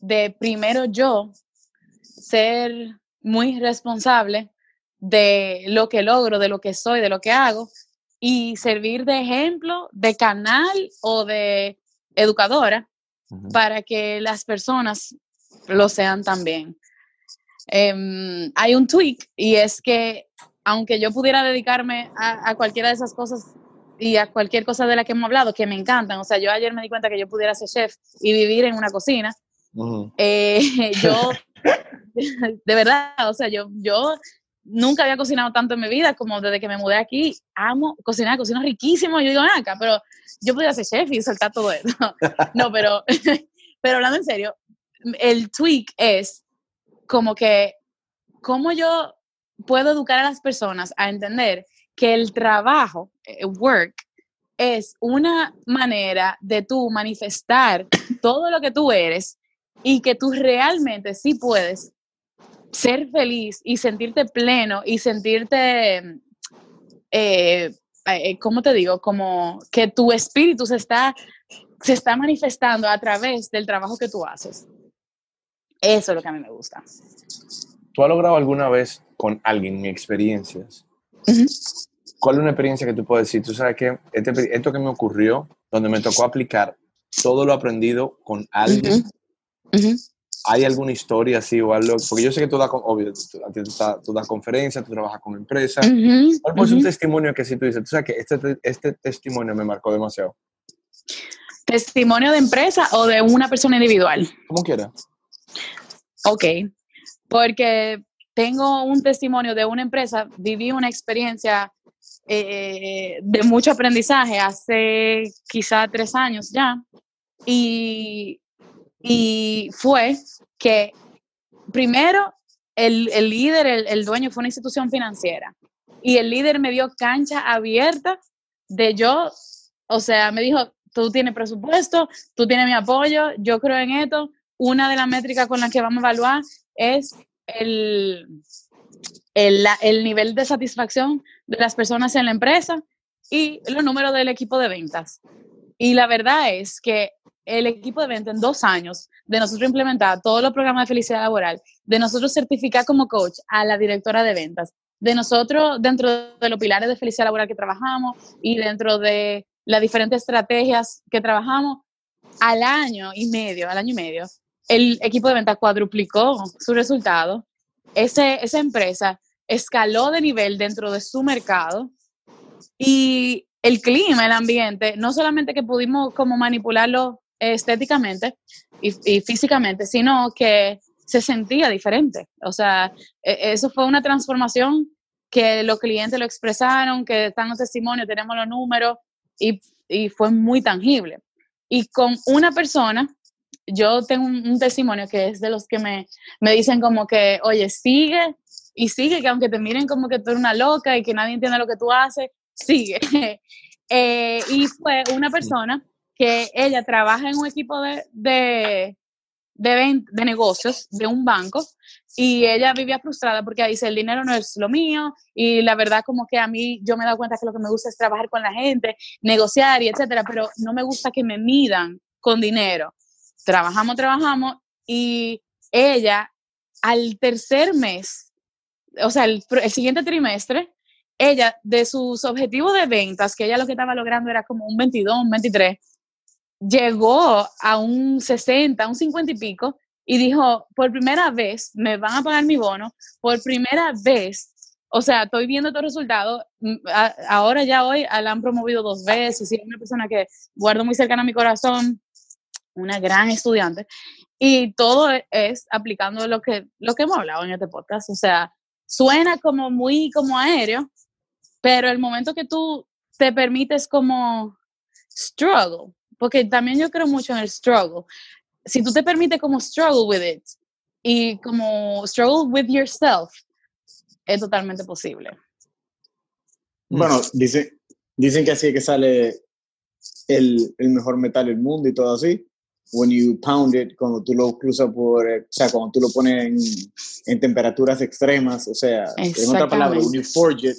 de primero yo ser muy responsable de lo que logro, de lo que soy, de lo que hago, y servir de ejemplo, de canal o de educadora para que las personas lo sean también. Em, hay un tweak y es que aunque yo pudiera dedicarme a, a, cualquiera de esas cosas y a cualquier cosa de la que hemos hablado, que me encantan, o sea, yo ayer me di cuenta que yo pudiera ser chef y vivir en una cocina, Ujú. eh, yo, de verdad, o sea, yo, yo nunca había cocinado tanto en mi vida como desde que me mudé aquí. Amo cocinar, cocino riquísimo. Yo digo, "Ah, acá, pero yo podría ser chef y soltar todo eso. no, pero, pero hablando en serio, el tweak es como que, ¿cómo yo puedo educar a las personas a entender que el trabajo, eh, work, es una manera de tú manifestar todo lo que tú eres y que tú realmente sí puedes ser feliz y sentirte pleno y sentirte, eh, eh, ¿cómo te digo? Como que tu espíritu se está, se está manifestando a través del trabajo que tú haces. Eso es lo que a mí me gusta. ¿Tú has logrado alguna vez con alguien en ¿Cuál es una experiencia que tú puedes decir? Tú sabes que este, esto que me ocurrió, donde me tocó aplicar todo lo aprendido con alguien. ¿hay alguna historia así o algo? Porque yo sé que tú das, obvio, tú, tú tú das conferencias, tú trabajas con empresas. ¿Cuál ser un testimonio que si tú dices, tú sabes que este, te- este testimonio me marcó demasiado? ¿Testimonio de empresa o de una persona individual? Como quiera. Ok, porque tengo un testimonio de una empresa, viví una experiencia eh, de mucho aprendizaje hace quizá tres años ya, y, y fue que primero el, el líder, el, el dueño fue una institución financiera, y el líder me dio cancha abierta de yo, o sea, me dijo, tú tienes presupuesto, tú tienes mi apoyo, yo creo en esto, una de las métricas con las que vamos a evaluar es el, el, nivel de satisfacción de las personas en la empresa y los números del equipo de ventas. Y la verdad es que el equipo de ventas en dos años de nosotros implementar todos los programas de felicidad laboral, de nosotros certificar como coach a la directora de ventas, de nosotros dentro de los pilares de felicidad laboral que trabajamos y dentro de las diferentes estrategias que trabajamos, al año y medio, al año y medio, el equipo de ventas cuadruplicó su resultado. Ese, esa empresa escaló de nivel dentro de su mercado y el clima, el ambiente, no solamente que pudimos como manipularlo estéticamente y, y físicamente, sino que se sentía diferente. O sea, e- eso fue una transformación que los clientes lo expresaron, que están los testimonios, tenemos los números y, y fue muy tangible. Y con una persona, yo tengo un, un testimonio que es de los que me, me dicen como que, oye, sigue y sigue, que aunque te miren como que tú eres una loca y que nadie entiende lo que tú haces, sigue. Eh, y fue una persona que ella trabaja en un equipo de, de, de, de negocios de un banco y ella vivía frustrada porque dice, el dinero no es lo mío y la verdad como que a mí yo me he dado cuenta que lo que me gusta es trabajar con la gente, negociar y etcétera, pero no me gusta que me midan con dinero. Trabajamos, trabajamos y ella al tercer mes, o sea, el, el siguiente trimestre, ella de sus objetivos de ventas, que ella lo que estaba logrando era como un 22, un 23, llegó a un 60, un 50 y pico y dijo, por primera vez me van a pagar mi bono, por primera vez, o sea, estoy viendo estos resultados, mm, ahora ya hoy la han promovido dos veces, y es una persona que guardo muy cercana a mi corazón, una gran estudiante, y todo e- es aplicando lo que, lo que hemos hablado en este podcast, o sea, suena como muy como aéreo, pero el momento que tú te permites como struggle, porque también yo creo mucho en el struggle. Si tú te permites como struggle with it y como struggle with yourself, es totalmente posible. Bueno, dicen, dicen que así es que sale el, el mejor metal del mundo y todo así. When you pound it, cuando tú lo cruzas por, eh, o sea, cuando tú lo pones en, en temperaturas extremas, o sea, en otras palabras, when you forge it,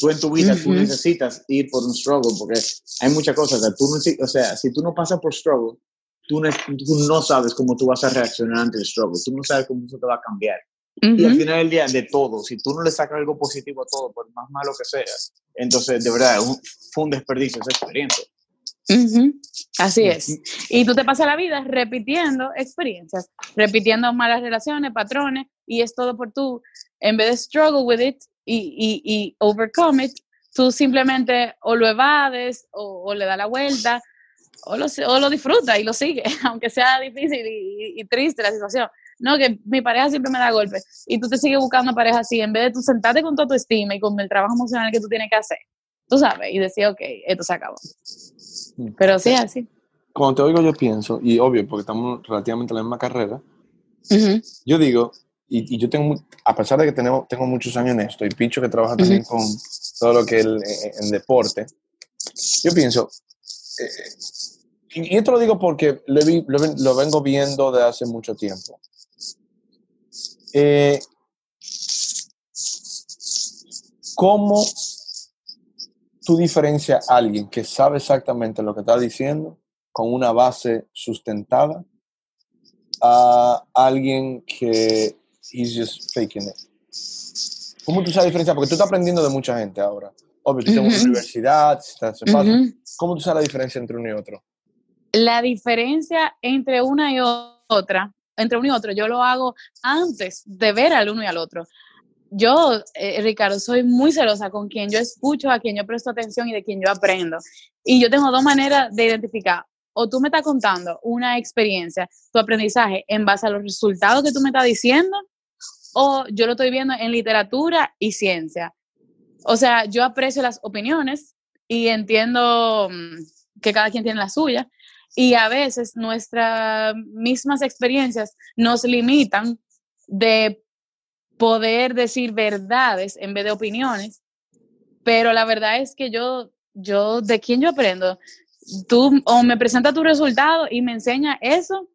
tú en tu vida tú Ujú. necesitas ir por un struggle, porque hay muchas cosas, o sea, tú o sea, si tú no pasas por struggle, tú no, tú no sabes cómo tú vas a reaccionar ante el struggle, tú no sabes cómo eso te va a cambiar. Y al final del día, de todo, si tú no le sacas algo positivo a todo, por más malo que sea, entonces de verdad fue un desperdicio esa experiencia. Ujú, Así es. Y tú te pasas la vida repitiendo experiencias, repitiendo malas relaciones, patrones, y es todo por tú. En vez de struggle with it y, y, y overcome it, tú simplemente o lo evades o, o le das la vuelta o lo, o lo disfrutas y lo sigues, aunque sea difícil y, y, y triste la situación. No, que mi pareja siempre me da golpes y tú te sigues buscando pareja así, en vez de tú sentarte con toda tu estima y con el trabajo emocional que tú tienes que hacer, tú sabes, y decir, ok, esto se acabó. Pero sí, así. Cuando te oigo yo pienso, y obvio, porque estamos relativamente en la misma carrera, Ujú, yo digo, y, y yo tengo, a pesar de que tenemos, tengo muchos años en esto, y Picho que trabaja también con todo lo que es el, eh, en deporte, yo pienso, eh, y esto lo digo porque lo, vi- lo lo vengo viendo de hace mucho tiempo. Eh, ¿Cómo tú diferencias a alguien que sabe exactamente lo que está diciendo con una base sustentada a alguien que is just faking it? ¿Cómo tú sabes diferenciar? Porque tú estás aprendiendo de mucha gente ahora. Obvio, tú estás en una universidad, estás en paso. ujú. ¿Cómo tú sabes la diferencia entre uno y otro? La diferencia entre una y otra, entre uno y otro, yo lo hago antes de ver al uno y al otro. Yo, eh, Ricardo, soy muy celosa con quien yo escucho, a quien yo presto atención y de quien yo aprendo. Y yo tengo dos maneras de identificar. O tú me estás contando una experiencia, tu aprendizaje en base a los resultados que tú me estás diciendo, o yo lo estoy viendo en literatura y ciencia. O sea, yo aprecio las opiniones y entiendo mm, que cada quien tiene la suya. Y a veces nuestras mismas experiencias nos limitan de poder decir verdades en vez de opiniones. Pero la verdad es que yo, yo, ¿de quién yo aprendo? Tú o me presentas tu resultado y me enseña eso,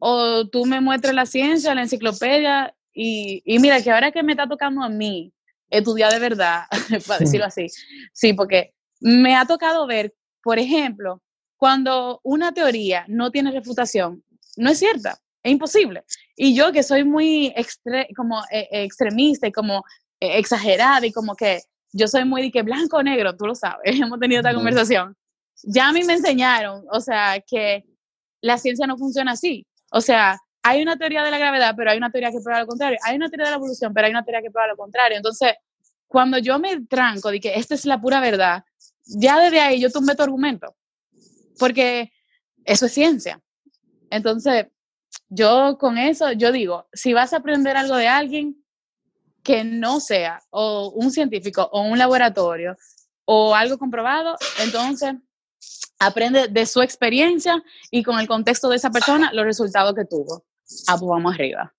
o tú me muestras la ciencia, la enciclopedia, y, y mira que ahora que me está tocando a mí estudiar de verdad, para decirlo así, sí, porque me ha tocado ver, por ejemplo, cuando una teoría no tiene refutación, no es cierta, es imposible. Y yo que soy muy extre como eh, eh, extremista y como eh, exagerada y como que yo soy muy de que blanco o negro, tú lo sabes, hemos tenido esta conversación. Ya a mí me enseñaron, o sea, que la ciencia no funciona así. O sea, hay una teoría de la gravedad, pero hay una teoría que prueba lo contrario. Hay una teoría de la evolución, pero hay una teoría que prueba lo contrario. Entonces, cuando yo me tranco de que esta es la pura verdad, ya desde ahí yo tumbé tu argumento, porque eso es ciencia. Entonces, yo con eso, yo digo, si vas a aprender algo de alguien que no sea o un científico o un laboratorio o algo comprobado, entonces aprende de su experiencia y con el contexto de esa persona los resultados que tuvo. Ah, pues vamos arriba.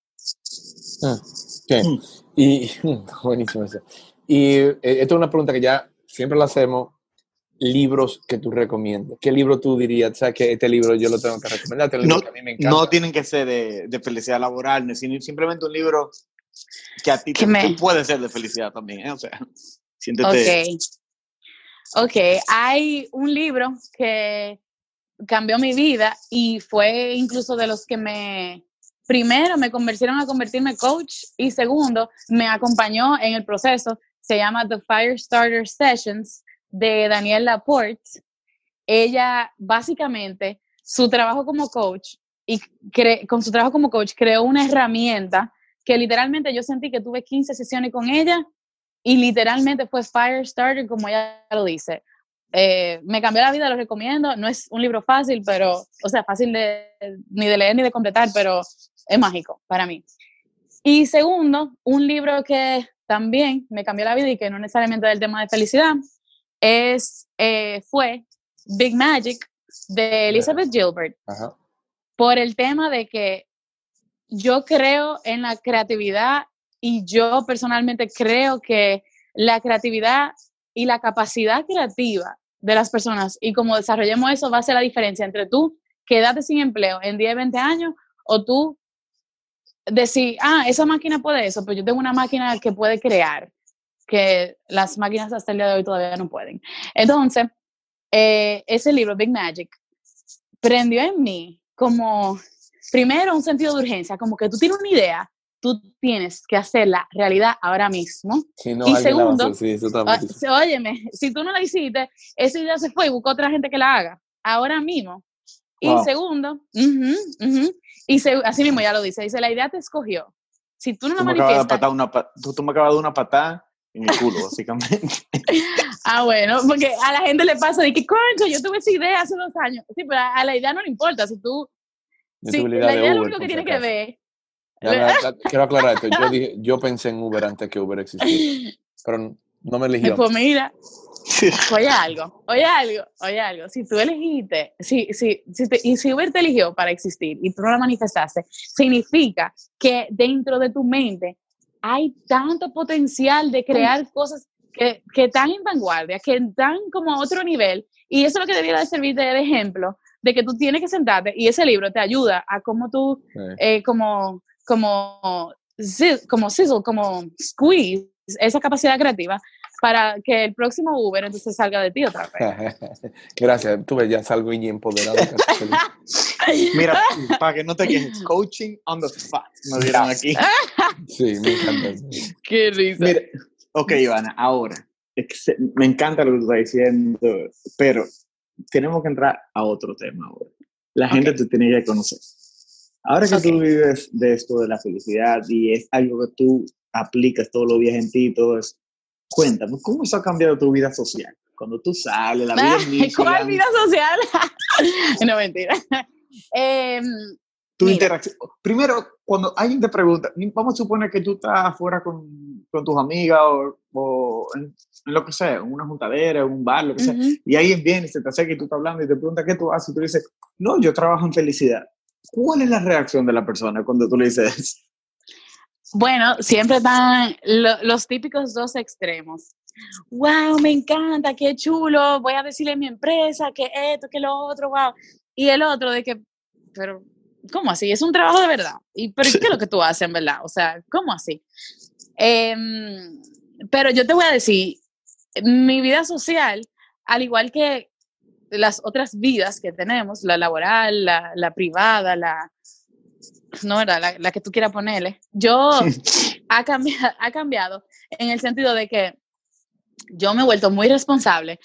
Ah, ok. Y buenísimo eso. Y eh, esto es una pregunta que ya siempre la hacemos. Libros que tú recomiendas. ¿Qué libro tú dirías? ¿Sabes que este libro yo lo tengo que recomendar? Este libro No, que a mí me encanta. no tienen que ser de, de felicidad laboral, ni sino simplemente un libro que a ti Que te, me- te puede ser de felicidad también, ¿eh? O sea, siéntete... Ok. Ok, hay un libro que cambió mi vida y fue incluso de los que me, primero, me convirtieron a convertirme coach y segundo, me acompañó en el proceso. Se llama The Firestarter Sessions de Danielle Laporte. Ella, básicamente, su trabajo como coach y con su trabajo como coach creó una herramienta que literalmente yo sentí que tuve 15 sesiones con ella y literalmente fue Firestarter, como ella lo dice. Eh, me cambió la vida, lo recomiendo. No es un libro fácil, pero, o sea, fácil de, ni de leer ni de completar, pero es mágico para mí. Y segundo, un libro que también me cambió la vida y que no necesariamente del tema de felicidad, es, eh, fue Big Magic de Elizabeth Gilbert. Ajá. por el tema de que yo creo en la creatividad y yo personalmente creo que la creatividad y la capacidad creativa de las personas y como desarrollemos eso va a ser la diferencia entre tú quedarte sin empleo en 10, 20 años o tú decir, ah, esa máquina puede eso, pero yo tengo una máquina que puede crear, que las máquinas hasta el día de hoy todavía no pueden. Entonces, eh, ese libro, Big Magic, prendió en mí como, primero, un sentido de urgencia, como que tú tienes una idea, tú tienes que hacerla realidad ahora mismo. Si no, Y segundo, hacer, sí, eso Ah, óyeme, si tú no la hiciste, esa idea se fue y buscó otra gente que la haga. ahora mismo. Y Wow. segundo, ujú, ujú, y se- así mismo ya lo dice, dice, la idea te escogió. Si tú no la manifiestas, tú, tú me acabas de una patada en el culo, básicamente. ah, bueno, porque a la gente le pasa de que, concho, yo tuve esa idea hace dos años. Sí, pero a, la idea no le importa. Si tú, la idea de idea lo Uber, único que tiene que ver, Ya, quiero aclarar esto. Yo, dije, yo pensé en Uber antes que Uber existiera, pero no me eligió. pues mira, oye algo, oye algo, oye algo. Si tú elegiste, si, si, si te- y si Uber te eligió para existir y tú no la manifestaste, significa que dentro de tu mente hay tanto potencial de crear cosas que, que están en vanguardia, que están como a otro nivel. Y eso es lo que debiera de servir de, ejemplo, de que tú tienes que sentarte y ese libro te ayuda a cómo tú, Eh, eh, como, como, como sizzle, como squeeze esa capacidad creativa para que el próximo Uber entonces salga de ti otra vez. Gracias. Tú ves, ya salgo y empoderado. Mira, para que no te quejes, coaching on the spot, me dieron aquí. Sí, me encanta. Qué risa. Mira, ok, Ivana, ahora, me encanta lo que tú estás diciendo, pero tenemos que entrar a otro tema ahora. La gente Ok. te tiene que conocer. Ahora que tú Ok. vives de esto de la felicidad y es algo que tú aplicas todos los días en ti y todo eso, cuéntame, ¿cómo eso ha cambiado tu vida social? Cuando tú sales, la vida Ay, ¿Cuál vida social? no, mentira. Em, tu Mira. interacción. Primero, cuando alguien te pregunta, vamos a suponer que tú estás afuera con, con tus amigas o, o en, en lo que sea, en una juntadera, en un bar, lo que sea, ujú. y alguien viene y se te acerca y tú estás hablando y te pregunta qué tú haces y tú dices, no, yo trabajo en felicidad. ¿Cuál es la reacción de la persona cuando tú le dices eso? Bueno, siempre están lo- los típicos dos extremos. Wow, me encanta, qué chulo, voy a decirle a mi empresa que esto, que lo otro, wow. Y el otro de que, pero, ¿cómo así? Es un trabajo de verdad. ¿Y pero qué es lo que tú haces en verdad? O sea, ¿cómo así? Em, pero yo te voy a decir, mi vida social, al igual que las otras vidas que tenemos, la laboral, la, la privada, la, no, ¿verdad? La, la que tú quieras ponerle, yo ha cambiado, ha cambiado en el sentido de que yo me he vuelto muy responsable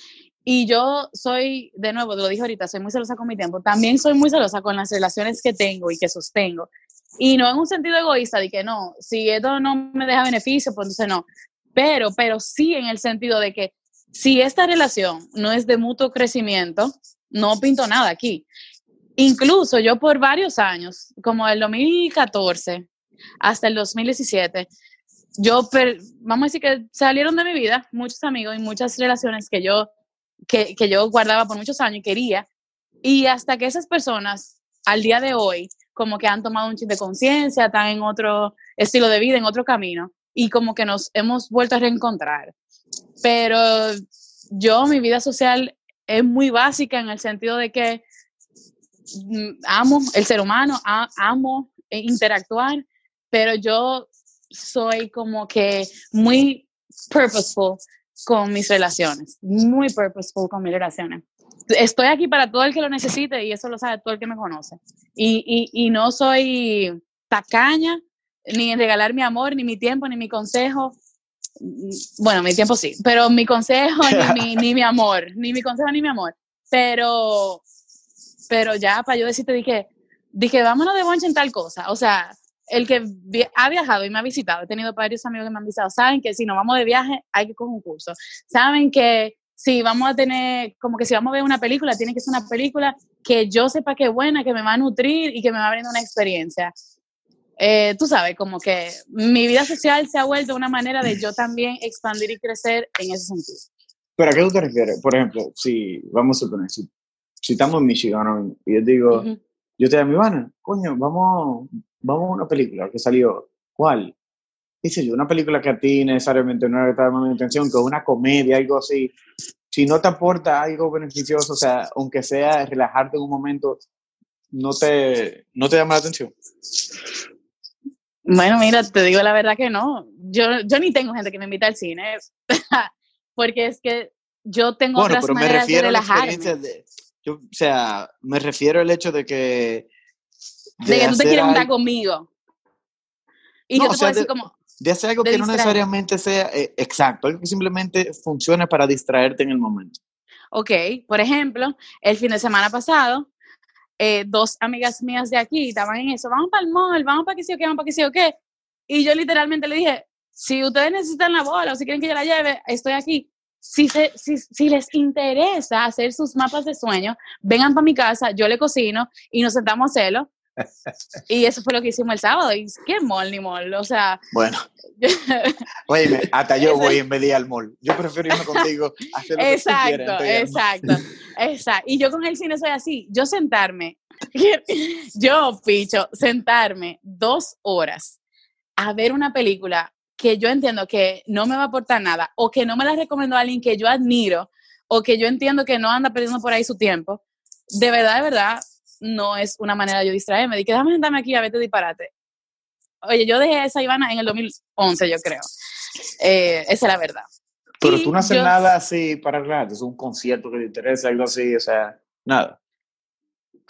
y yo soy, de nuevo, lo dije ahorita, soy muy celosa con mi tiempo, también soy muy celosa con las relaciones que tengo y que sostengo. Y no en un sentido egoísta de que no, si esto no me deja beneficio, pues entonces no. Pero, pero sí en el sentido de que si esta relación no es de mutuo crecimiento, no pinto nada aquí. Incluso yo por varios años, como el 2014 hasta el 2017, yo, per- vamos a decir que salieron de mi vida muchos amigos y muchas relaciones que yo, que, yo guardaba por muchos años y quería. Y hasta que esas personas, al día de hoy, como que han tomado un chip de conciencia, están en otro estilo de vida, en otro camino, y como que nos hemos vuelto a reencontrar. Pero yo, mi vida social es muy básica en el sentido de que amo el ser humano, a- amo eh, interactuar, pero yo soy como que muy purposeful con mis relaciones, muy purposeful con mis relaciones. Estoy aquí para todo el que lo necesite y eso lo sabe todo el que me conoce. Y, y, y no soy tacaña, ni en regalar mi amor, ni mi tiempo, ni mi consejo. Bueno, mi tiempo sí, pero mi consejo, ni, mi, ni mi amor, ni mi consejo, ni mi amor. Pero, pero ya para yo decirte, dije, dije, vámonos de bonche en tal cosa. O sea, el que vi- ha viajado y me ha visitado, he tenido varios amigos que me han visitado, saben que si nos vamos de viaje hay que coger un curso. Saben que si vamos a tener, como que si vamos a ver una película, tiene que ser una película que yo sepa que es buena, que me va a nutrir y que me va a brindar una experiencia. Eh, tú sabes, como que mi vida social se ha vuelto una manera de yo también expandir y crecer en ese sentido. ¿Pero a qué tú te refieres? Por ejemplo, si, vamos a suponer, si, si estamos en Michigan y yo digo, yo te digo a mi Ivana, coño, vamos, vamos a una película que salió. ¿Cuál? Dice yo, una película que a ti necesariamente no está llamando la atención, que una comedia, algo así. Si no te aporta algo beneficioso, o sea, aunque sea relajarte en un momento, no te, no te llama la atención. Bueno, mira, te digo la verdad que no. Yo, yo ni tengo gente que me invita al cine, porque es que yo tengo Bueno, otras pero me maneras de refiero a la relajarme. experiencia de, yo, o sea, me refiero al hecho de que... De que tú te quieres juntar conmigo. Y No, yo o te sea, puedo decir de- como, de hacer algo de que no distraer. necesariamente sea eh, exacto, algo que simplemente funcione para distraerte en el momento. ok, por ejemplo, el fin de semana pasado, eh, dos amigas mías de aquí estaban en eso, vamos para el mall, vamos para que sí o qué, vamos para que sí o qué. Y yo literalmente le dije, si ustedes necesitan la bola o si quieren que yo la lleve, estoy aquí. Si, se, si, si les interesa hacer sus mapas de sueño, vengan para mi casa, yo le cocino y nos sentamos a hacerlo. Y eso fue lo que hicimos el sábado. Y qué mall ni mall. O sea, Bueno, oye, hasta yo voy en vez de ir al mall. Yo prefiero irme contigo a hacer lo que tú exacto, quieras, exacto, exacto. Y yo con el cine soy así. Yo sentarme, yo, Picho, sentarme dos horas a ver una película que yo entiendo que no me va a aportar nada o que no me la recomiendo a alguien que yo admiro o que yo entiendo que no anda perdiendo por ahí su tiempo, de verdad, de verdad, no es una manera de yo distraerme. Dije, déjame sentarme aquí a verte disparate. Oye, yo dejé esa Ivana en el 2011, yo creo. Eh, esa es la verdad. Pero Y tú no haces yo- nada así para relajar, es un concierto que te interesa, algo así, o sea, nada.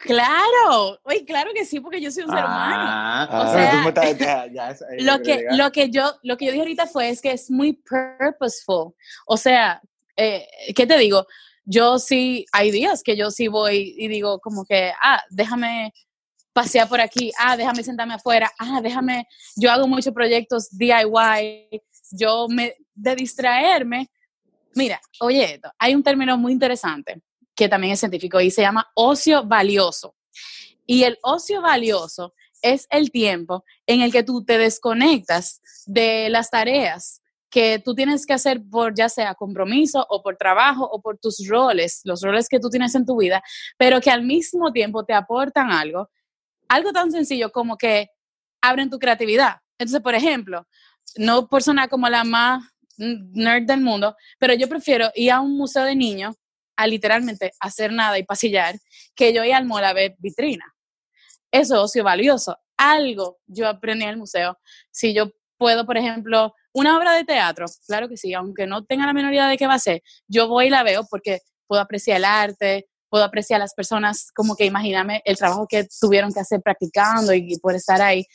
Claro, oye, claro que sí, porque yo soy un ser humano. Ah, O pero sea, ya, ya, lo que, lo que yo lo que yo dije ahorita fue es que es muy purposeful. O sea eh, qué te digo yo sí hay días que yo sí voy y digo como que ah déjame pasear por aquí ah déjame sentarme afuera ah déjame yo hago muchos proyectos DIY yo me de distraerme mira oye esto hay un término muy interesante que también es científico y se llama ocio valioso y el ocio valioso es el tiempo en el que tú te desconectas de las tareas que tú tienes que hacer por ya sea compromiso o por trabajo o por tus roles, los roles que tú tienes en tu vida, pero que al mismo tiempo te aportan algo, algo tan sencillo como que abren tu creatividad. Entonces, por ejemplo, no por sonar como la más nerd del mundo, pero yo prefiero ir a un museo de niños a literalmente hacer nada y pasillar que yo ir al mall a ver vitrina eso es ocio valioso. Algo yo aprendí en el museo. Si yo puedo, por ejemplo, una obra de teatro, claro que sí, aunque no tenga la menor idea de qué va a ser, yo voy y la veo porque puedo apreciar el arte, puedo apreciar las personas, como que imagíname el trabajo que tuvieron que hacer practicando y, y por estar ahí.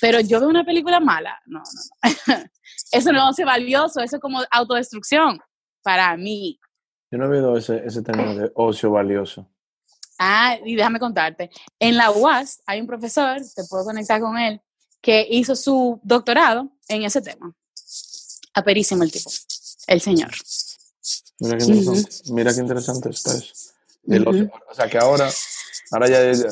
Pero yo veo una película mala, no, no, no. eso no es ocio valioso, eso es como autodestrucción para mí. Yo no he oído ese, ese término de ocio valioso. Ah, y déjame contarte. En la UAS hay un profesor, te puedo conectar con él, que hizo su doctorado en ese tema. Aperísimo el tipo, el señor. Mira qué interesante. Mira qué interesante está eso. Del ocio. O sea que ahora, ahora ya, ya-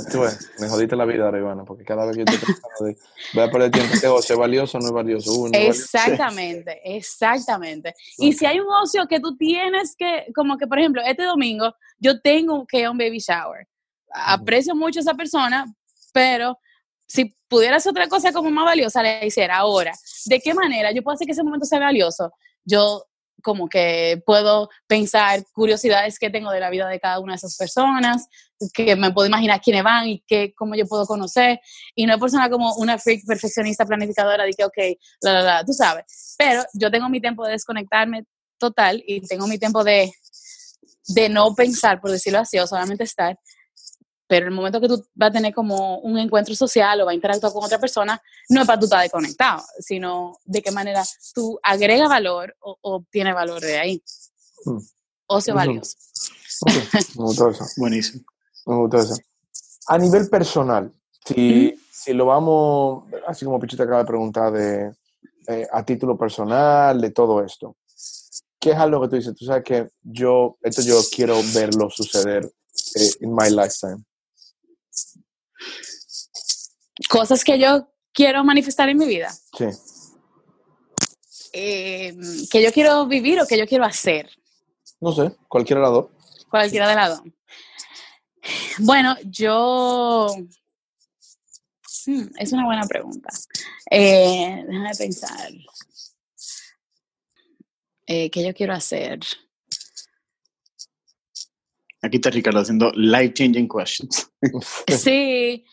me jodiste la vida, Ivana, porque cada vez que yo estoy pensando de, voy a perder tiempo, ¿este ocio es valioso o no es valioso? No es valioso. Exactamente, exactamente. Y si hay un ocio que tú tienes que, como que por ejemplo, este domingo yo tengo que ir a un baby shower. Aprecio mucho a esa persona, pero si pudiera hacer otra cosa como más valiosa, la hiciera ahora. ¿De qué manera yo puedo hacer que ese momento sea valioso? Yo como que puedo pensar curiosidades que tengo de la vida de cada una de esas personas, que me puedo imaginar quiénes van y qué, cómo yo puedo conocer. Y no es persona como una freak perfeccionista planificadora de que, ok, la, la, la, tú sabes. Pero yo tengo mi tiempo de desconectarme total y tengo mi tiempo de, de no pensar, por decirlo así, o solamente estar. Pero el momento que tú vas a tener como un encuentro social o vas a interactuar con otra persona, no es para tú estar desconectado, sino de qué manera tú agregas valor o obtienes valor de ahí. Hmm. Ocio valioso. Ok, Me gustó eso. Buenísimo. Me gustó eso. A nivel personal, si, si lo vamos, así como Pichu te acaba de preguntar, de, eh, a título personal, de todo esto, ¿qué es algo que tú dices? Tú sabes que yo, esto yo quiero verlo suceder eh, in my lifetime. Cosas que yo quiero manifestar en mi vida, Sí. eh, que yo quiero vivir o que yo quiero hacer. No sé, cualquiera de las dos. Cualquiera de las dos. Bueno, yo... Hmm, es una buena pregunta. Eh, déjame pensar. Eh, ¿Qué yo quiero hacer? Aquí está Ricardo haciendo life changing questions. Sí,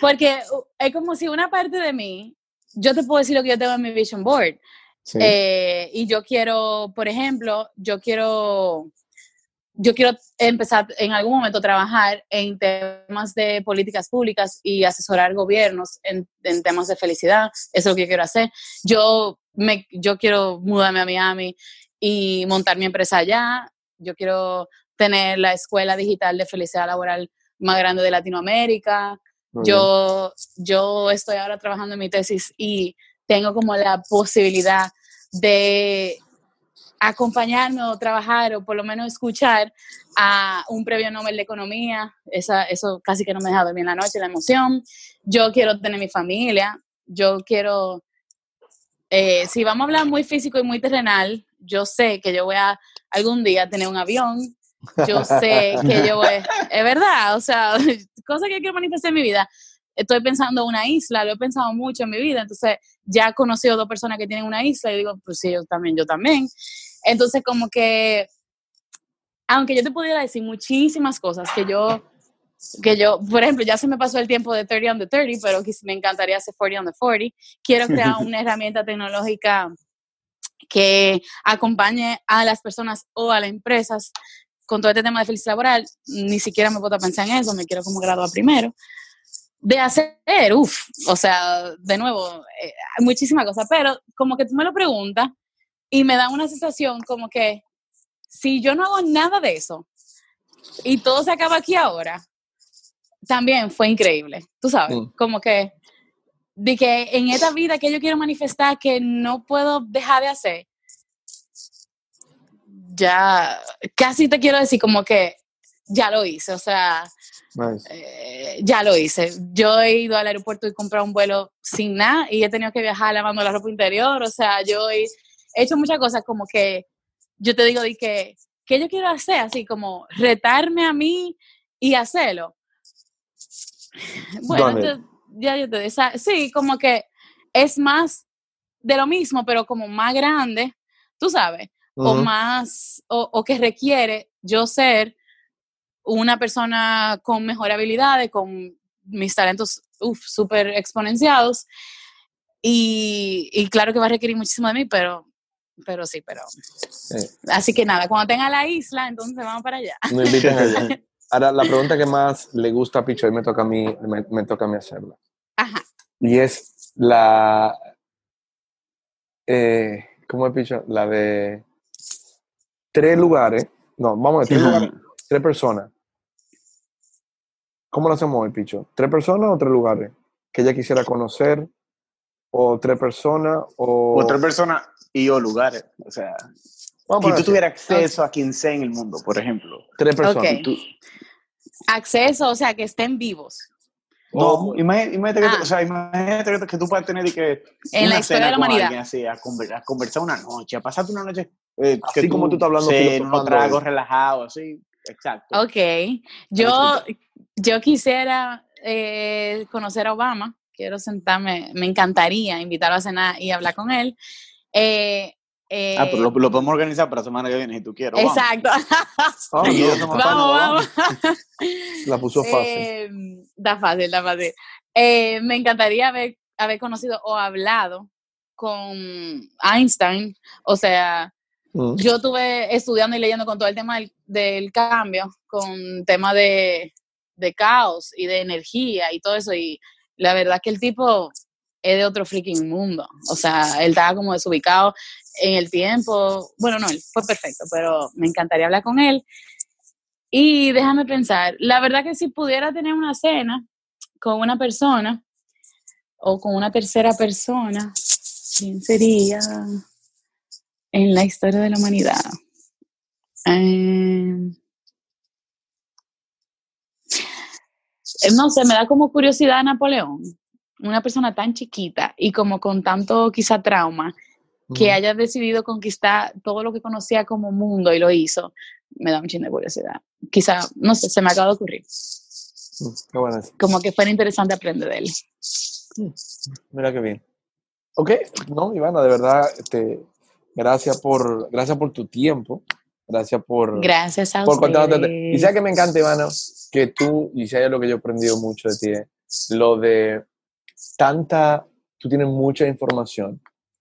porque uh, es como si una parte de mí, yo te puedo decir lo que yo tengo en mi vision board. Sí. Eh, y yo quiero, por ejemplo, yo quiero, yo quiero empezar en algún momento a trabajar en temas de políticas públicas y asesorar gobiernos en, en temas de felicidad. Eso es lo que yo quiero hacer. Yo, me, yo quiero mudarme a Miami y montar mi empresa allá. Yo quiero tener la escuela digital de felicidad laboral más grande de Latinoamérica. Muy bien. Yo, yo estoy ahora trabajando en mi tesis y tengo como la posibilidad de acompañarme o trabajar o por lo menos escuchar a un premio Nobel de Economía. Esa, eso casi que no me deja dormir en la noche, la emoción. Yo quiero tener mi familia. Yo quiero, eh, si vamos a hablar muy físico y muy terrenal, yo sé que yo voy a algún día tener un avión. Yo sé que yo voy, es verdad, o sea, cosas que quiero manifestar en mi vida. Estoy pensando en una isla, lo he pensado mucho en mi vida, entonces ya he conocido dos personas que tienen una isla y digo, pues sí, yo también, yo también. Entonces, como que, aunque yo te pudiera decir muchísimas cosas que yo, que yo, por ejemplo, ya se me pasó el tiempo de 30 on the 30, pero me encantaría hacer 40 on the 40. Quiero crear una herramienta tecnológica que acompañe a las personas o a las empresas con todo este tema de felicidad laboral. Ni siquiera me puedo pensar en eso, me quiero como graduar primero. De hacer, uff, o sea, de nuevo, eh, muchísimas cosas, pero como que tú me lo preguntas y me da una sensación como que si yo no hago nada de eso y todo se acaba aquí ahora, también fue increíble, tú sabes, Mm. como que de que en esta vida que yo quiero manifestar que no puedo dejar de hacer, ya casi te quiero decir como que ya lo hice, o sea, Nice. eh, ya lo hice. Yo he ido al aeropuerto y comprado un vuelo sin nada y he tenido que viajar lavando la ropa interior. O sea, yo he he hecho muchas cosas como que yo te digo de que, ¿qué yo quiero hacer? Así como retarme a mí y hacerlo. Bueno, yo- ya yo te esa- sí, como que es más de lo mismo, pero como más grande, tú sabes, o más, o, o que requiere yo ser una persona con mejor habilidades, con mis talentos súper exponenciados. Y, y claro que va a requerir muchísimo de mí, pero, pero sí, pero. Sí. Así que nada, cuando tenga la isla, entonces vamos para allá. Allá. Ahora, la pregunta que más le gusta a Picho, y me toca a mí, me, me toca a mí hacerla. Ajá. Y es la. Eh, ¿Cómo es, Picho? La de tres lugares. No, vamos a ver, tres lugares, tres personas. ¿Cómo lo hacemos hoy, Picho? ¿Tres personas o tres lugares? Que ella quisiera conocer, o tres personas, o. Otra persona y o lugares. O sea, Vamos si tú tuvieras acceso a quien sea en el mundo, por ejemplo. tres personas. Ok. y tú- Acceso, o sea, que estén vivos. No, O- imagínate, imagínate que, Ah. tú- o sea, imagínate que, que tú puedas tener de que En una la historia cena de la con humanidad. alguien así, a, conver- a conversar una noche, a pasarte una noche. eh, Así como tú estás hablando, sí, hoy. relajados, así. Exacto. Ok. Yo, yo quisiera eh, conocer a Obama. Quiero sentarme, me encantaría invitarlo a cenar y hablar con él. Eh, eh, Ah, pero lo, lo podemos organizar para la semana que viene si tú quieres. Exacto. Está vamos, vamos. La puso fácil. Eh, da fácil, da fácil. Eh, me encantaría haber, haber conocido o hablado con Einstein. O sea, Mm. yo estuve estudiando y leyendo con todo el tema del, del cambio, con tema de, de caos y de energía y todo eso. Y la verdad que el tipo es de otro freaking mundo. O sea, él estaba como desubicado en el tiempo. Bueno, no, él fue perfecto, pero me encantaría hablar con él. Y déjame pensar, la verdad que si pudiera tener una cena con una persona o con una tercera persona, ¿quién sería en la historia de la humanidad? Eh, eh, no sé, me da como curiosidad Napoleón, una persona tan chiquita y como con tanto quizá trauma, que Mm. haya decidido conquistar todo lo que conocía como mundo y lo hizo, me da un chingo de curiosidad. Quizá, no sé, se me acaba de ocurrir. Mm, Qué bueno. Como que fuera interesante aprender de él. Mira qué bien. Ok, no, Ivana, de verdad, este, gracias por, gracias por tu tiempo. Gracias por, Gracias a por. Y sea que me encanta, Ivana, que tú, y si hay algo que yo he aprendido mucho de ti, lo de tanta, tú tienes mucha información,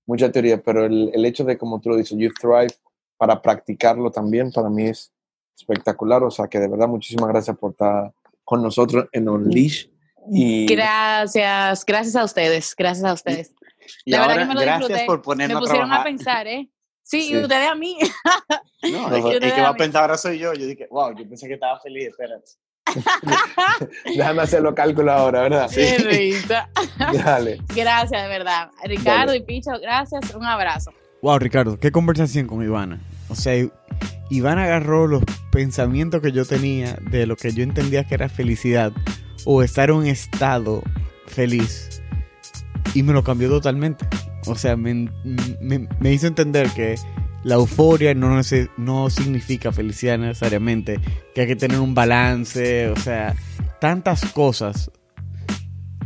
mucha teoría, pero el, el hecho de, como tú lo dices, you thrive para practicarlo también, para mí es espectacular. O sea, que de verdad, muchísimas gracias por estar con nosotros en Unleash. Y Gracias, gracias a ustedes, gracias a ustedes. Y La verdad ahora, que me lo gracias disfruté. por Me ponernos a pusieron a trabajar. pensar, ¿eh? Sí, Sí. y ustedes a mí. No, No, es que, va a a pensar ahora soy yo. Yo dije, wow, yo pensé que estaba feliz, espérate. Déjame hacer los cálculos ahora, ¿verdad? Qué risa. Dale. Gracias, de verdad. Ricardo Dale. y Picho, gracias. Un abrazo. Wow, Ricardo, qué conversación con Ivana. O sea, Ivana agarró los pensamientos que yo tenía de lo que yo entendía que era felicidad o estar en un estado feliz y me lo cambió totalmente. O sea, me, me- me hizo entender que la euforia no, no significa felicidad necesariamente, que hay que tener un balance, o sea, tantas cosas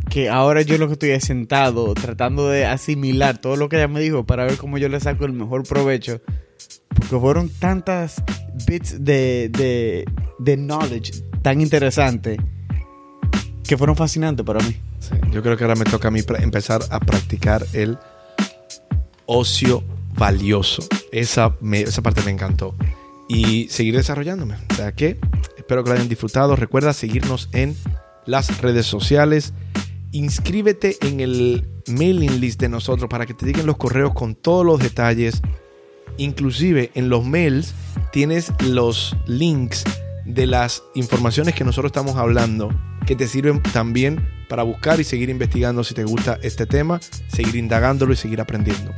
que ahora yo lo que estoy es sentado tratando de asimilar todo lo que ella me dijo para ver cómo yo le saco el mejor provecho. Porque fueron tantas bits de, de, de knowledge tan interesantes que fueron fascinantes para mí. Yo creo que ahora me toca a mí empezar a practicar el ocio valioso. Esa, esa parte me encantó. Y seguir desarrollándome. O sea que espero que lo hayan disfrutado. Recuerda seguirnos en las redes sociales. Inscríbete en el mailing list de nosotros para que te lleguen los correos con todos los detalles. Inclusive en los mails tienes los links de las informaciones que nosotros estamos hablando que te sirven también para buscar y seguir investigando si te gusta este tema, seguir indagándolo y seguir aprendiendo.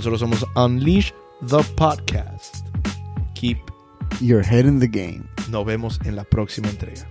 Nosotros somos Unleash the Podcast. Keep. Your head in the game. Nos vemos en la próxima entrega.